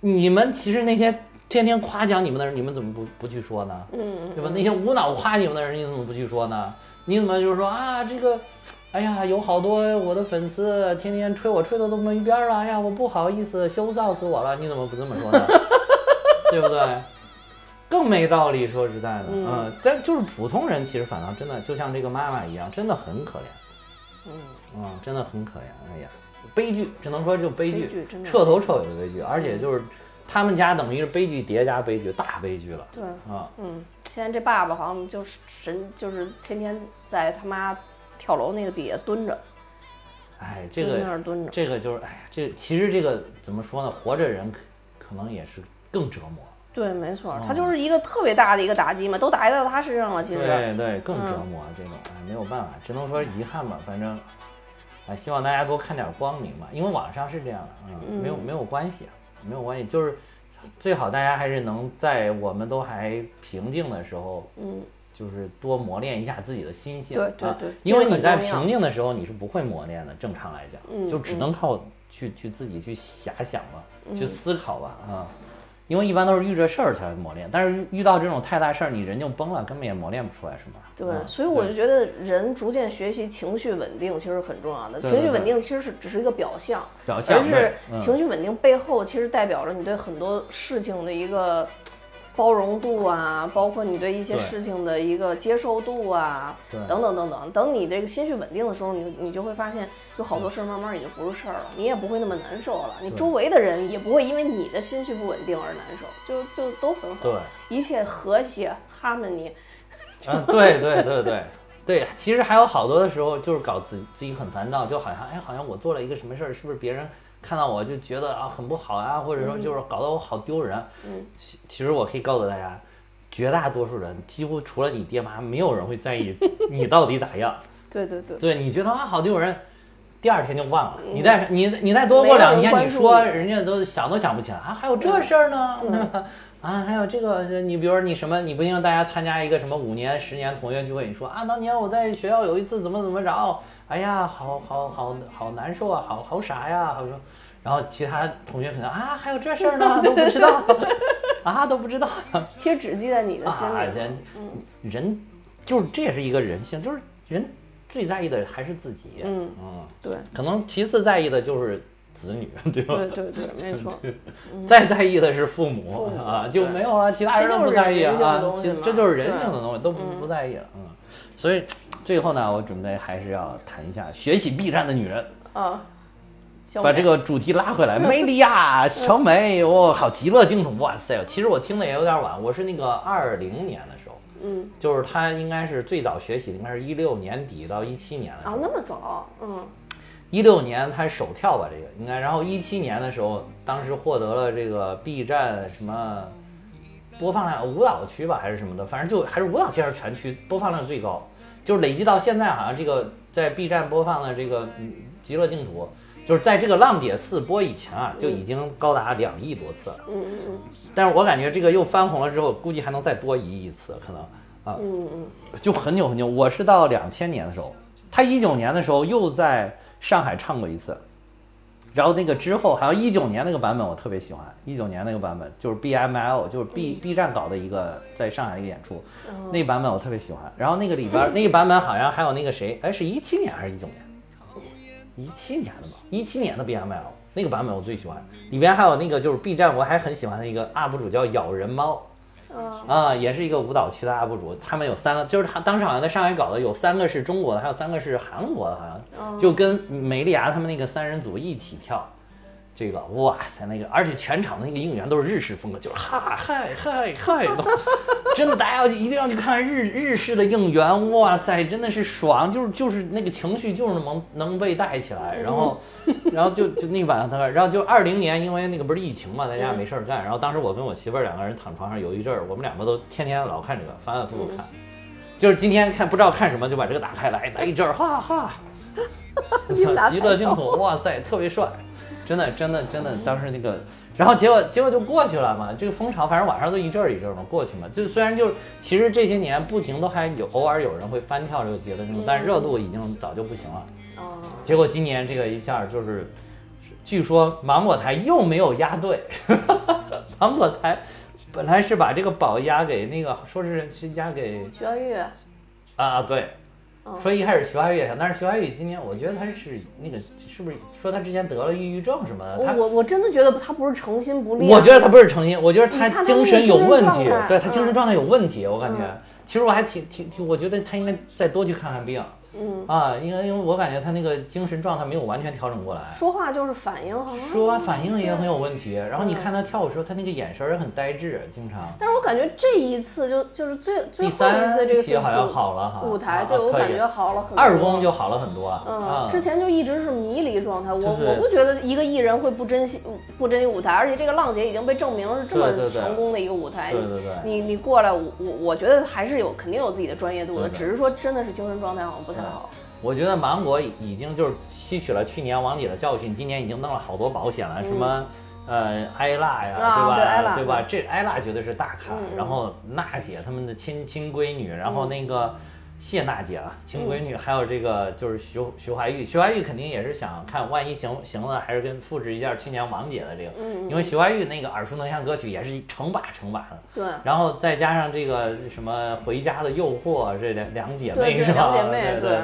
你们其实那些天天夸奖你们的人，你们怎么不不去说呢？嗯对吧？那些无脑夸你们的人，你怎么不去说呢？你怎么就是说啊，这个，哎呀，有好多我的粉丝天天吹我，吹的都没边儿了，哎呀，我不好意思，羞臊死我了，你怎么不这么说呢？对不对？更没道理，说实在的，嗯嗯，但就是普通人，其实反倒真的就像这个妈妈一样，真的很可怜，嗯，嗯，真的很可怜，哎呀，悲剧，只能说就悲剧，悲剧彻头彻尾的悲剧，而且就是他们家等于是悲剧叠加悲剧，大悲剧了，对，啊，嗯，现在这爸爸好像就是神，就是天天在他妈跳楼那个底下蹲着，哎，这就在那个蹲着。这个就是，哎呀，这其实这个怎么说呢？活着人可可能也是更折磨，对，没错，哦他就是一个特别大的一个打击嘛，都打击到他身上了。其实，对对，更折嗯磨这种，哎，没有办法，只能说遗憾吧。反正，哎，希望大家多看点光明吧，因为网上是这样的，嗯，没有没有关系，没有关系，就是最好大家还是能在我们都还平静的时候，嗯，就是多磨练一下自己的心性，啊对对对因为你在平静的时候你是不会磨练的，正常来讲，嗯就只能靠去去自己去遐想吧，嗯去思考吧，啊。因为一般都是遇着事儿才磨练，但是遇到这种太大事儿，你人就崩了，根本也磨练不出来什么。对，嗯所以我就觉得人逐渐学习情绪稳定其实很重要的。情绪稳定其实是只是一个表象，表象而是情绪稳定背后其实代表着你对很多事情的一个包容度啊，包括你对一些事情的一个接受度啊，等等等等。等你这个心绪稳定的时候，你你就会发现有好多事儿慢慢也就不是事儿了，你也不会那么难受了，你周围的人也不会因为你的心绪不稳定而难受，就就都很好，对，一切和谐 harmony。嗯，对对对对对，其实还有好多的时候就是搞自己自己很烦躁，就好像哎，好像我做了一个什么事儿，是不是别人看到我就觉得啊很不好啊，或者说就是搞得我好丢人。嗯，其其实我可以告诉大家，绝大多数人几乎除了你爹妈，没有人会在意你到底咋样。对 对对。对你觉得啊好丢人，第二天就忘了。你再你你再多过两天，你说人家都想都想不起来啊，还有这事儿呢，对吧？啊，还有这个，你比如说你什么，你不定大家参加一个什么五年、十年同学聚会，你说啊，当年我在学校有一次怎么怎么着，哎呀，好好好好难受啊，好好傻呀，好说，然后其他同学可能啊，还有这事儿呢，都不知道，啊，都不知道，其实只记在你的心啊，里。人人就是这也是一个人性，就是人最在意的还是自己，嗯嗯，对可能其次在意的就是子女，对吧？对对对，没错。再在意的是父母啊，就没有了，其他人都不在意啊其这就是人性的东西，都不不在意了，嗯。所以最后呢，我准备还是要谈一下学习 B 站的女人，啊，把这个主题拉回来。梅丽亚、小美，我靠，极乐净土，哇塞！其实我听的也有点晚，我是那个二零年的时候，嗯就是他应该是最早学习，应该是一六年底到一七年的时候。啊那么早，嗯一六年他首跳吧，这个应该，然后一七年的时候，当时获得了这个 B 站什么播放量舞蹈区吧，还是什么的，反正就还是舞蹈区还是全区播放量最高，就是累计到现在好像这个在 B 站播放的这个嗯极乐净土，就是在这个浪姐四播以前啊，就已经高达两亿多次了。嗯嗯但是我感觉这个又翻红了之后，估计还能再多一亿次，可能啊。嗯嗯嗯就很久很久，我是到两千年的时候，他一九年的时候又在上海唱过一次，然后那个之后好像一九年那个版本我特别喜欢，一九年那个版本就是 BML，就是 B B 站搞的一个在上海的一个演出，那版本我特别喜欢。然后那个里边 那个版本好像还有那个谁，哎，是一七年还是一九年？一七年的吧，一七年的 BML 那个版本我最喜欢，里边还有那个就是 B 站我还很喜欢的一个 UP 主叫咬人猫。嗯啊，也是一个舞蹈区的 UP 主，他们有三个，就是他当时好像在上海搞的，有三个是中国的，还有三个是韩国的，好像就跟梅丽芽他们那个三人组一起跳。这个哇塞，那个而且全场的那个应援都是日式风格，就是哈嗨嗨嗨，真的大家要一定要去看日日式的应援，哇塞，真的是爽，就是就是那个情绪就是能能被带起来，然后然后就就那晚上他，然后就二零年因为那个不是疫情嘛，在家没事儿干，然后当时我跟我媳妇儿两个人躺床上有一阵儿，我们两个都天天老看这个，反反复复看，就是今天看不知道看什么就把这个打开来来一阵儿，哈哈，极乐净土，哇塞，特别帅。真的，真的，真的，当时那个，然后结果，结果就过去了嘛。这个风潮，反正晚上都一阵儿一阵儿嘛，过去嘛。就虽然就其实这些年不停都还有偶尔有人会翻跳这个节乐净土，但是热度已经早就不行了。哦，结果今年这个一下就是，据说芒果台又没有压对，芒果台本来是把这个宝压给那个，说是是压给徐怀钰。啊，对。说一开始徐怀钰也想，但是徐怀钰今年我觉得他是那个是不是说他之前得了抑郁症什么的？我我真的觉得他不是诚心不练。我觉得他不是诚心，我觉得他精神有问题，对他精神状态有问题，我感觉。其实我还挺挺挺，我觉得他应该再多去看看病。嗯啊，因为因为我感觉他那个精神状态没有完全调整过来，说话就是反应好像说话反应也很有问题。然后你看他跳舞时候，他那个眼神也很呆滞，经常。但是我感觉这一次就就是最最后一次这个好像好了哈，舞台对我感觉好了很多。二宫就好了很多。嗯，之前就一直是迷离状态。我我不觉得一个艺人会不珍惜不珍惜舞台，而且这个浪姐已经被证明是这么成功的一个舞台。对对对。你你过来，我我我觉得还是有肯定有自己的专业度的，只是说真的是精神状态好像不太好。我觉得芒果已经就是吸取了去年王姐的教训，今年已经弄了好多保险了，什么呃艾拉呀，对吧？对吧？这艾拉绝对是大咖，然后娜姐他们的亲亲闺女，然后那个谢娜姐啊，亲闺女，还有这个就是徐徐怀钰，徐怀钰肯定也是想看万一行行了，还是跟复制一下去年王姐的这个，因为徐怀钰那个耳熟能详歌曲也是成把成把的，对，然后再加上这个什么回家的诱惑，这两两姐妹是吧？两姐妹对。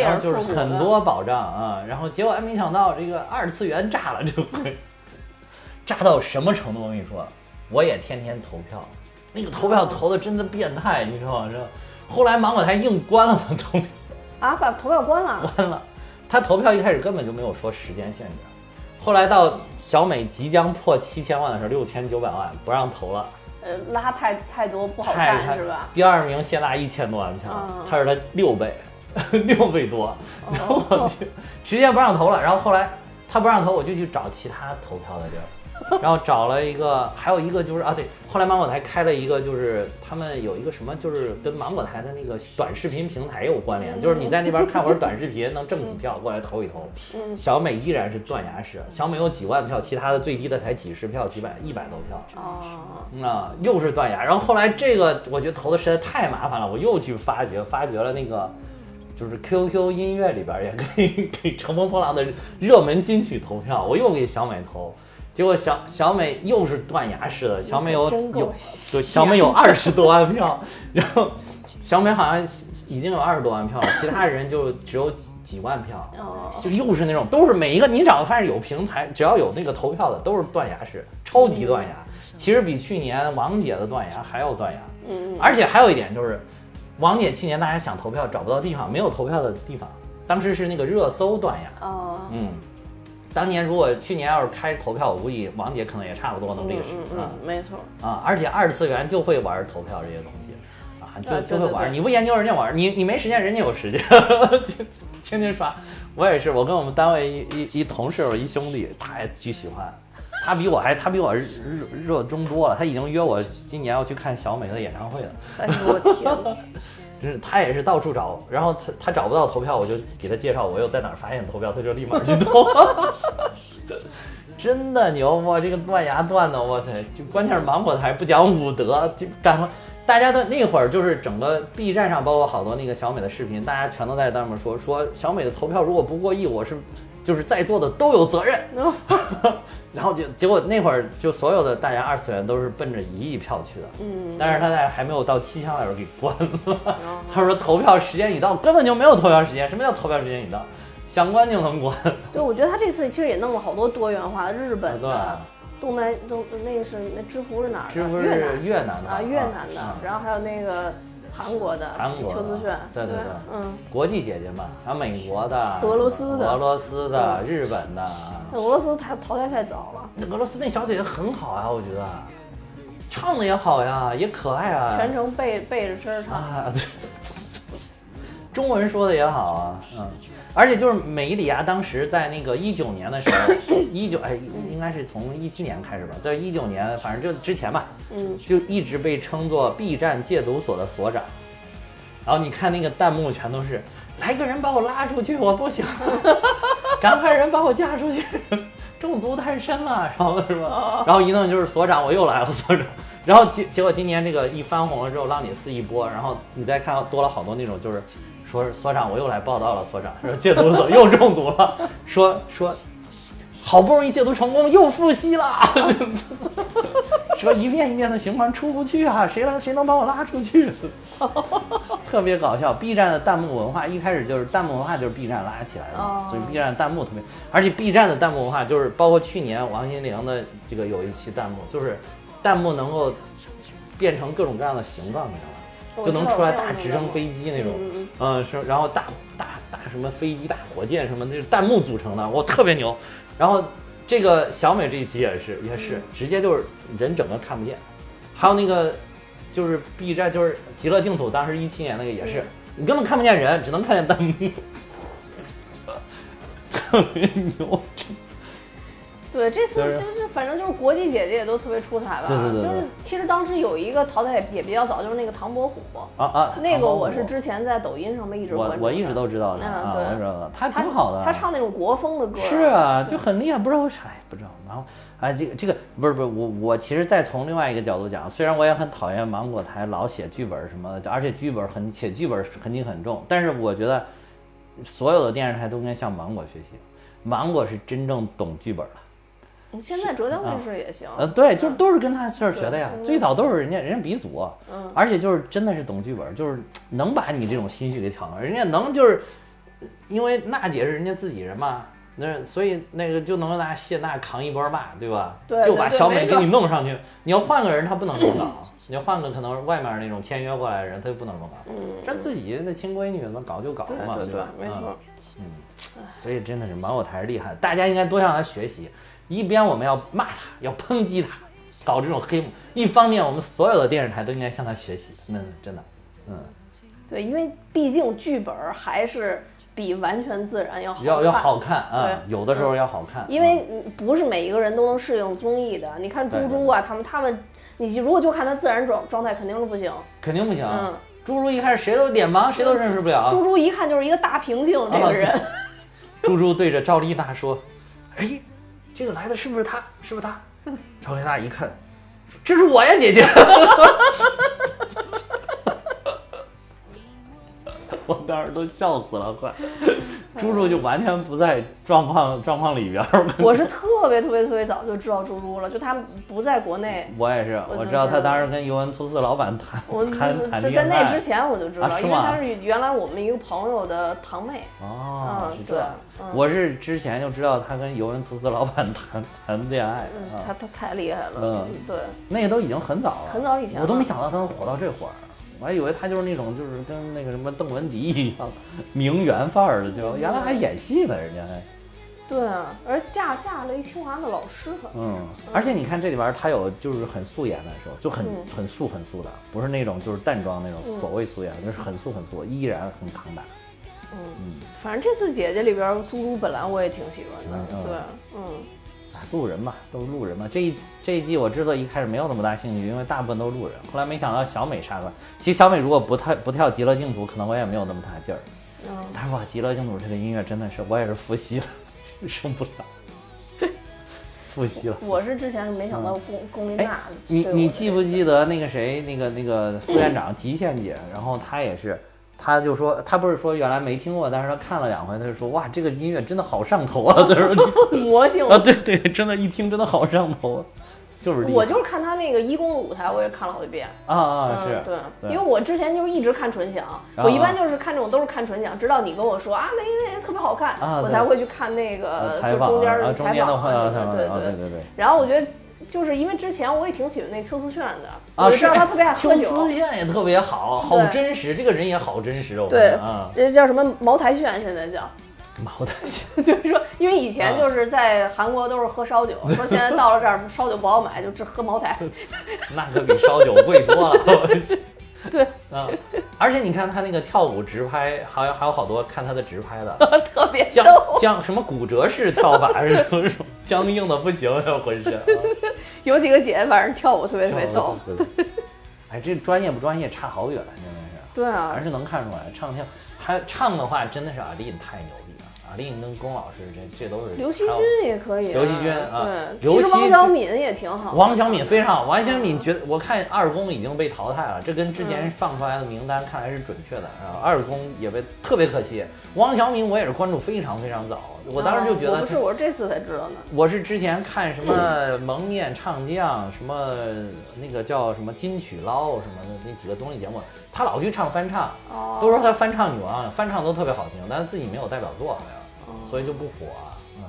然后就是很多保障啊，然后结果还没想到这个二次元炸了，这回炸到什么程度？我跟你说，我也天天投票，那个投票投的真的变态，你知道吗？这后来芒果台硬关了投票啊，把投票关了，关了。他投票一开始根本就没有说时间限制，后来到小美即将破七千万的时候，六千九百万不让投了，呃，拉太太多不好看是吧？第二名谢娜一千多万票，他是他六倍。六倍多，然后我就直接不让投了。然后后来他不让投，我就去找其他投票的地儿，然后找了一个，还有一个就是啊，对，后来芒果台开了一个，就是他们有一个什么，就是跟芒果台的那个短视频平台有关联，就是你在那边看会儿短视频能挣几票过来投一投。小美依然是断崖式，小美有几万票，其他的最低的才几十票，几百一百多票。哦，那，又是断崖。然后后来这个我觉得投的实在太麻烦了，我又去发掘发掘了那个。就是 QQ 音乐里边也可以给《乘风破浪》的热门金曲投票，我又给小美投，结果小小美又是断崖式的，小美有有就小美有二十多万票，然后小美好像已经有二十多万票了，其他人就只有几几万票，就又是那种都是每一个你只要发现有平台，只要有那个投票的都是断崖式，超级断崖，其实比去年王姐的断崖还要断崖，嗯，而且还有一点就是。王姐去年大家想投票找不到地方，没有投票的地方，当时是那个热搜断崖。哦，嗯，当年如果去年要是开投票，我估计王姐可能也差不多能这个事啊，没错啊，而且二次元就会玩投票这些东西啊，就就会玩，你不研究人家玩，你你没时间，人家有时间，天天刷。我也是，我跟我们单位一一一同事，我一兄弟，他也巨喜欢。他比我还，他比我热热衷多了。他已经约我今年要去看小美的演唱会了。哎呦我天！他也是到处找，然后他他找不到投票，我就给他介绍我又在哪儿发现投票，他就立马去投。真的牛哇！这个断崖断的，我操！就关键是芒果台不讲武德，就干大家都那会儿就是整个 B 站上，包括好多那个小美的视频，大家全都在那面说说小美的投票如果不过亿，我是。就是在座的都有责任，然后结结果那会儿就所有的大家二次元都是奔着一亿票去的，嗯，但是他在还没有到七千万的时候给关了。他说投票时间已到，根本就没有投票时间。什么叫投票时间已到？想关就能关。对，我觉得他这次其实也弄了好多多元化的日本的、东南东那个是那知乎是哪儿的？知乎是越南的啊，越南的啊。然后还有那个韩国的韩国的邱子炫，对对对对。嗯。国际姐姐嘛，还有美国的、俄罗斯的。俄罗斯的、日本的。俄罗斯太淘汰太早了，那俄罗斯那小姐姐很好啊，我觉得，唱的也好呀，也可爱啊。全程背背着身儿唱。啊，对，中文说的也好啊，嗯，而且就是美伊里亚当时在那个一九年的时候，一九哎，应该是从一七年开始吧，在一九年，反正就之前吧，嗯，就一直被称作 B 站戒毒所的所长。然后你看那个弹幕全都是来个人把我拉出去，我不行，赶快人把我架出去，中毒太深了，然后是吧？然后一弄就是所长，我又来了，所长。然后结结果今年这个一翻红了之后，让你四一波，然后你再看多了好多那种就是说所长我又来报道了，所长说戒毒所又中毒了，说说好不容易戒毒成功又复吸了，说一遍一遍的循环出不去啊，谁来谁能把我拉出去？特别搞笑。B 站的弹幕文化一开始就是弹幕文化就是 B 站拉起来的所以 B 站弹幕特别，而且 B 站的弹幕文化就是包括去年王心凌的这个有一期弹幕，就是弹幕能够变成各种各样的形状，你知道吗？我就能出来大直升飞机那种嗯，是，然后大大大什么飞机、大火箭什么，那是弹幕组成的，我特别牛。然后这个小美这一集也是，也是直接就是人整个看不见，还有那个就是 B 站就是极乐净土，当时一七年那个也是，你根本看不见人，只能看见弹幕，特别牛。对，这次就是反正就是国际姐姐也都特别出彩吧。对对对对就是其实当时有一个淘汰也比较早，就是那个唐伯虎。啊啊，那个我是之前在抖音上面一直关注我我一直都知道的嗯啊，对我也知道的，他他挺好的，他唱那种国风的歌。是啊，就很厉害，不知道为啥，也，不知道。然后，哎，这个这个不是不是我我其实再从另外一个角度讲，虽然我也很讨厌芒果台老写剧本什么的，而且剧本很写剧本痕迹很重，但是我觉得所有的电视台都应该向芒果学习，芒果是真正懂剧本的。嗯现在浙江卫视也行。呃，对，就是都是跟他这儿学的呀，最早都是人家人家鼻祖，嗯而且就是真的是懂剧本，就是能把你这种心绪给挑上，人家能就是，因为娜姐是人家自己人嘛，那所以那个就能拿谢娜扛一波骂，对吧？就把小美给你弄上去，你要换个人他不能这么搞，你要换个可能外面那种签约过来的人他就不能这么搞，嗯，这自己那亲闺女能搞就搞嘛，对吧？，没错。嗯，所以真的是芒果台是厉害，大家应该多向他学习。一边我们要骂他，要抨击他，搞这种黑幕；一方面我们所有的电视台都应该向他学习。那真的，嗯，对，因为毕竟剧本还是比完全自然要好要要好看啊，对有的时候要好看，因为嗯不是每一个人都能适应综艺的。你看猪猪啊，他们他们，你如果就看他自然状状态，肯定是不行。肯定不行。嗯猪猪一开始谁都脸盲，谁都认识不了。猪猪一看就是一个大瓶颈，这啊个人。猪猪对着赵丽娜说：“哎，这个来的是不是他？是不是他？”朝黑大一看，这是我呀，姐姐。我当时都笑死了，快！猪猪就完全不在状况状况里边儿。我是特别特别特别早就知道猪猪了，就他不在国内，我也是，我知道他当时跟尤文图斯老板谈我谈谈在恋爱在那之。前我就知道，因为他是原来我们一个朋友的堂妹。哦，嗯是这样。对嗯我是之前就知道他跟尤文图斯老板谈谈恋爱嗯，啊，他他太厉害了。嗯对，那个都已经很早了，很早以前我都没想到他能火到这会儿。我还以为他就是那种就是跟那个什么邓文迪一样名媛范儿的，就原来还演戏呢，人家还。对啊，而嫁嫁了一清华的老师可嗯，而且你看这里边儿他有就是很素颜的时候，就很、嗯很素很素的，不是那种就是淡妆那种嗯所谓素颜，就是很素很素，依然很扛打。嗯，嗯，反正这次姐姐里边猪猪本来我也挺喜欢的，对，嗯，啊，路人嘛，都是路人嘛。这一这一季我之所以一开始没有那么大兴趣，因为大部分都是路人。后来没想到小美杀过来，其实小美如果不太不跳极乐净土，可能我也没有那么大劲儿。嗯，但是哇，极乐净土这个音乐真的是，我也是复习了，受不了，复习了。我是之前没想到龚龚琳哎娜，你你记不记得那个谁，那个那个副院长极限姐，然后她也是，她就说，他不是说原来没听过，但是他看了两回，他就说哇，这个音乐真的好上头啊！他说这个魔性。啊，对对，真的，一听真的好上头啊，就是我就是看他那个一公的舞台，我也看了好几遍。啊啊嗯，是，对，对。因为我之前就是一直看纯享，啊我一般就是看这种都是看纯享，直到你跟我说啊，那那那特别好看，啊我才会去看那个就中间的采访对对对对，然后我觉得就是因为之前我也挺喜欢那邱思炫的，啊，我知道他特别爱喝邱酒思。炫也特别好，好真实，这个人也好真实，哦对看啊，，这叫什么茅台炫，现在叫。茅台炫，就是说，因为以啊前就是在韩国都是喝烧酒，说现在到了这儿烧酒不好买，就只喝茅台。那可比烧酒贵多了。对，嗯，而且你看他那个跳舞直拍，还有还有好多看他的直拍的，特别僵逗。僵什么骨折式跳法是什么什么僵硬的不行，这浑身。啊有几个姐姐反正跳舞特别特别逗。哎，这专业不专业差好远，真的是。对啊还，是能看出来，唱跳还唱的话，真的是阿丽太牛了。阿丽跟龚老师这这都是刘惜君也可以、啊。刘惜君啊其实王小敏也挺好的。王小敏非常好，王小敏觉得我看二宫已经被淘汰了，这跟之前放出来的名单看来是准确的。啊二宫也被特别可惜，王小敏我也是关注非常非常早，我当时就觉得不是，我是这次才知道呢。我是之前看什么蒙面唱将，什么那个叫什么金曲捞什么的那几个综艺节目，他老去唱翻唱，哦，都说他翻唱女王，翻唱都特别好听，但是自己没有代表作好像，所以就不火。嗯，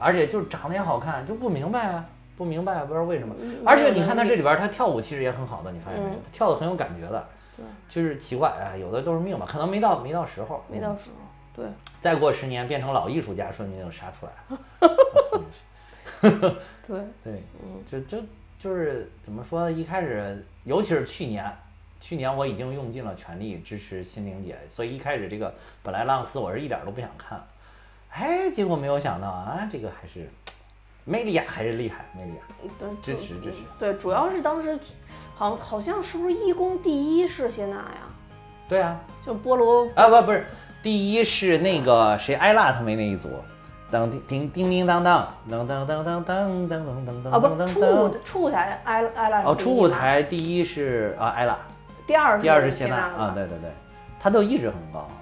而且就是长得也好看，就不明白啊，不明白，不知道为什么。而且你看他这里边，他跳舞其实也很好的，你发现没有嗯？他跳的很有感觉的，就是奇怪啊，有的都是命吧，可能没到没到时候，没到时候。对，再过十年变成老艺术家，说不定就杀出来了。对，对，就就就是怎么说呢？一开始，尤其是去年，去年我已经用尽了全力支持心灵姐，所以一开始这个本来浪斯我是一点都不想看，哎，结果没有想到啊，这个还是梅丽亚还是厉害，梅丽亚对，支持支持。对，主要是当时好好像是不是义工第一是谢娜呀？对啊，就菠萝啊不不是，第一是那个谁艾拉他们那一组。当叮叮叮叮当当，当当当当当当当当啊，不当是当初初舞台艾艾拉哦，初舞，台第一是啊艾拉，第二第二是谢谢娜啊，对对对，他都一直很高，嗯，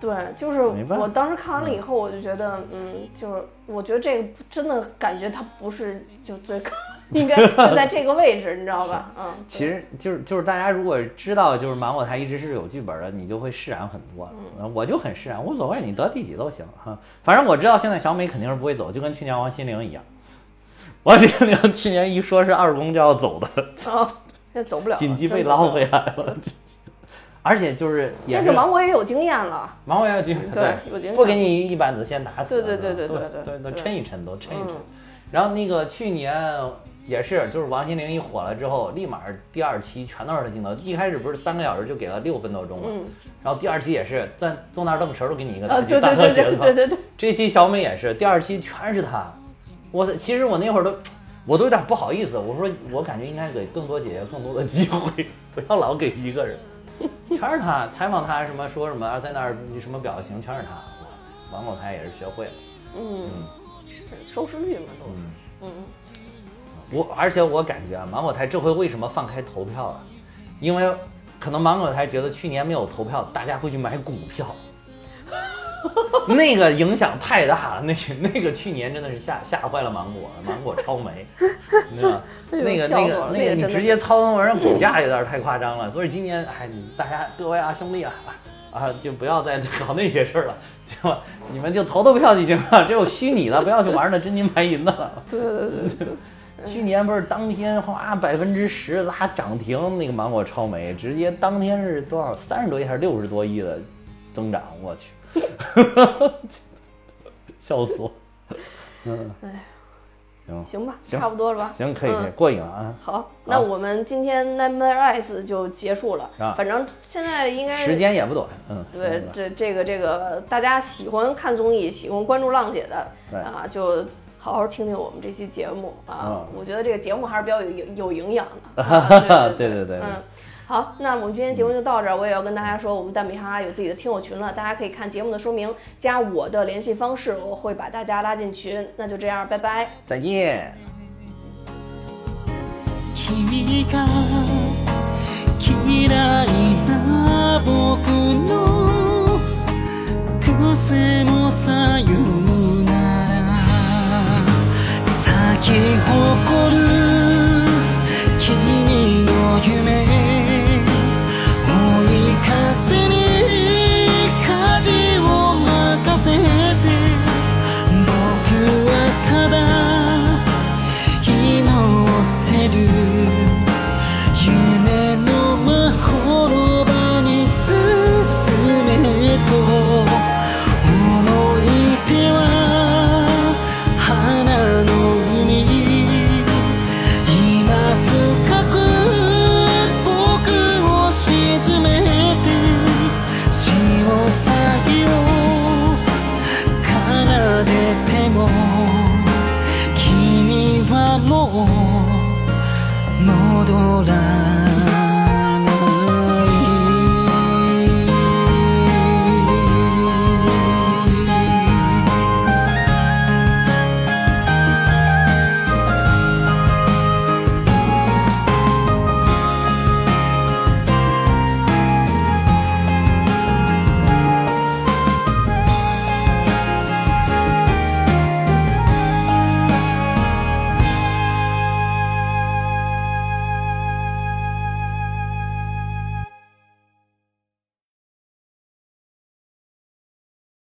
对，就是我当时看完了以后，我就觉得，嗯，就是我觉得这个真的感觉它不是就最高，应该就在这个位置，你知道吧？嗯，其实就是就是大家如果知道就是芒果台一直是有剧本的，你就会释然很多。嗯我就很释然，无所谓，你得第几都行哈。反正我知道现在小美肯定是不会走，就跟去年王心凌一样。王心凌去年一说是二宫就要走的，哦，现在走不了了，紧急被捞回来了。而且就是,是，这次芒果也有经验了，芒果也有经验，对，不给你一板子先打死，对对对对对对，都抻一抻，都抻一抻。然后那个去年也是，就是王心凌一火了之后，立马第二期全都是她镜头。一开始不是三个小时就给了六分多钟嘛，然后第二期也是在坐那儿愣神都给你一个大特写，对对对对对。这期小美也是，第二期全是她，我其实我那会儿都。我都有点不好意思，我说我感觉应该给更多姐姐更多的机会，不要老给一个人。全是他采访他什么说什么，在那儿什么表情全是他。王果台也是学会了。嗯，是收视率嘛都是，嗯，我而且我感觉啊，芒果台这回为什么放开投票了？因为可能芒果台觉得去年没有投票，大家会去买股票，那个影响太大了。那个那个去年真的是吓吓坏了芒果，芒果超媒，你知道吧？那个那个那个，你直接操纵人股价有点太夸张了。所以今年，哎，你大家各位啊兄弟啊啊，就不要再搞那些事儿了，对吧？你们就投投票就行了，这有虚拟的，不要去玩那真金白银的了。对对对对，去年不是当天哗百分之十拉涨停，那个芒果超美直接当天是多少三十多亿还是六十多亿的增长，我去，笑死我。嗯，哎，行行吧，行差不多了吧？行，可以可以嗯过瘾了啊！好，那我们今天 Number Ice 就结束了。啊反正现在应该时间也不短，嗯，对这这个这个大家喜欢看综艺、喜欢关注浪姐的对啊，就好好听听我们这期节目啊。嗯我觉得这个节目还是比较有有有营养的。对对对 嗯。好，那我们今天节目就到这儿。我也要跟大家说，我们蛋比哈哈有自己的听友群了，大家可以看节目的说明，加我的联系方式，我会把大家拉进群。那就这样，拜拜。再见。君が嫌いな僕の癖もさ言うなら咲き誇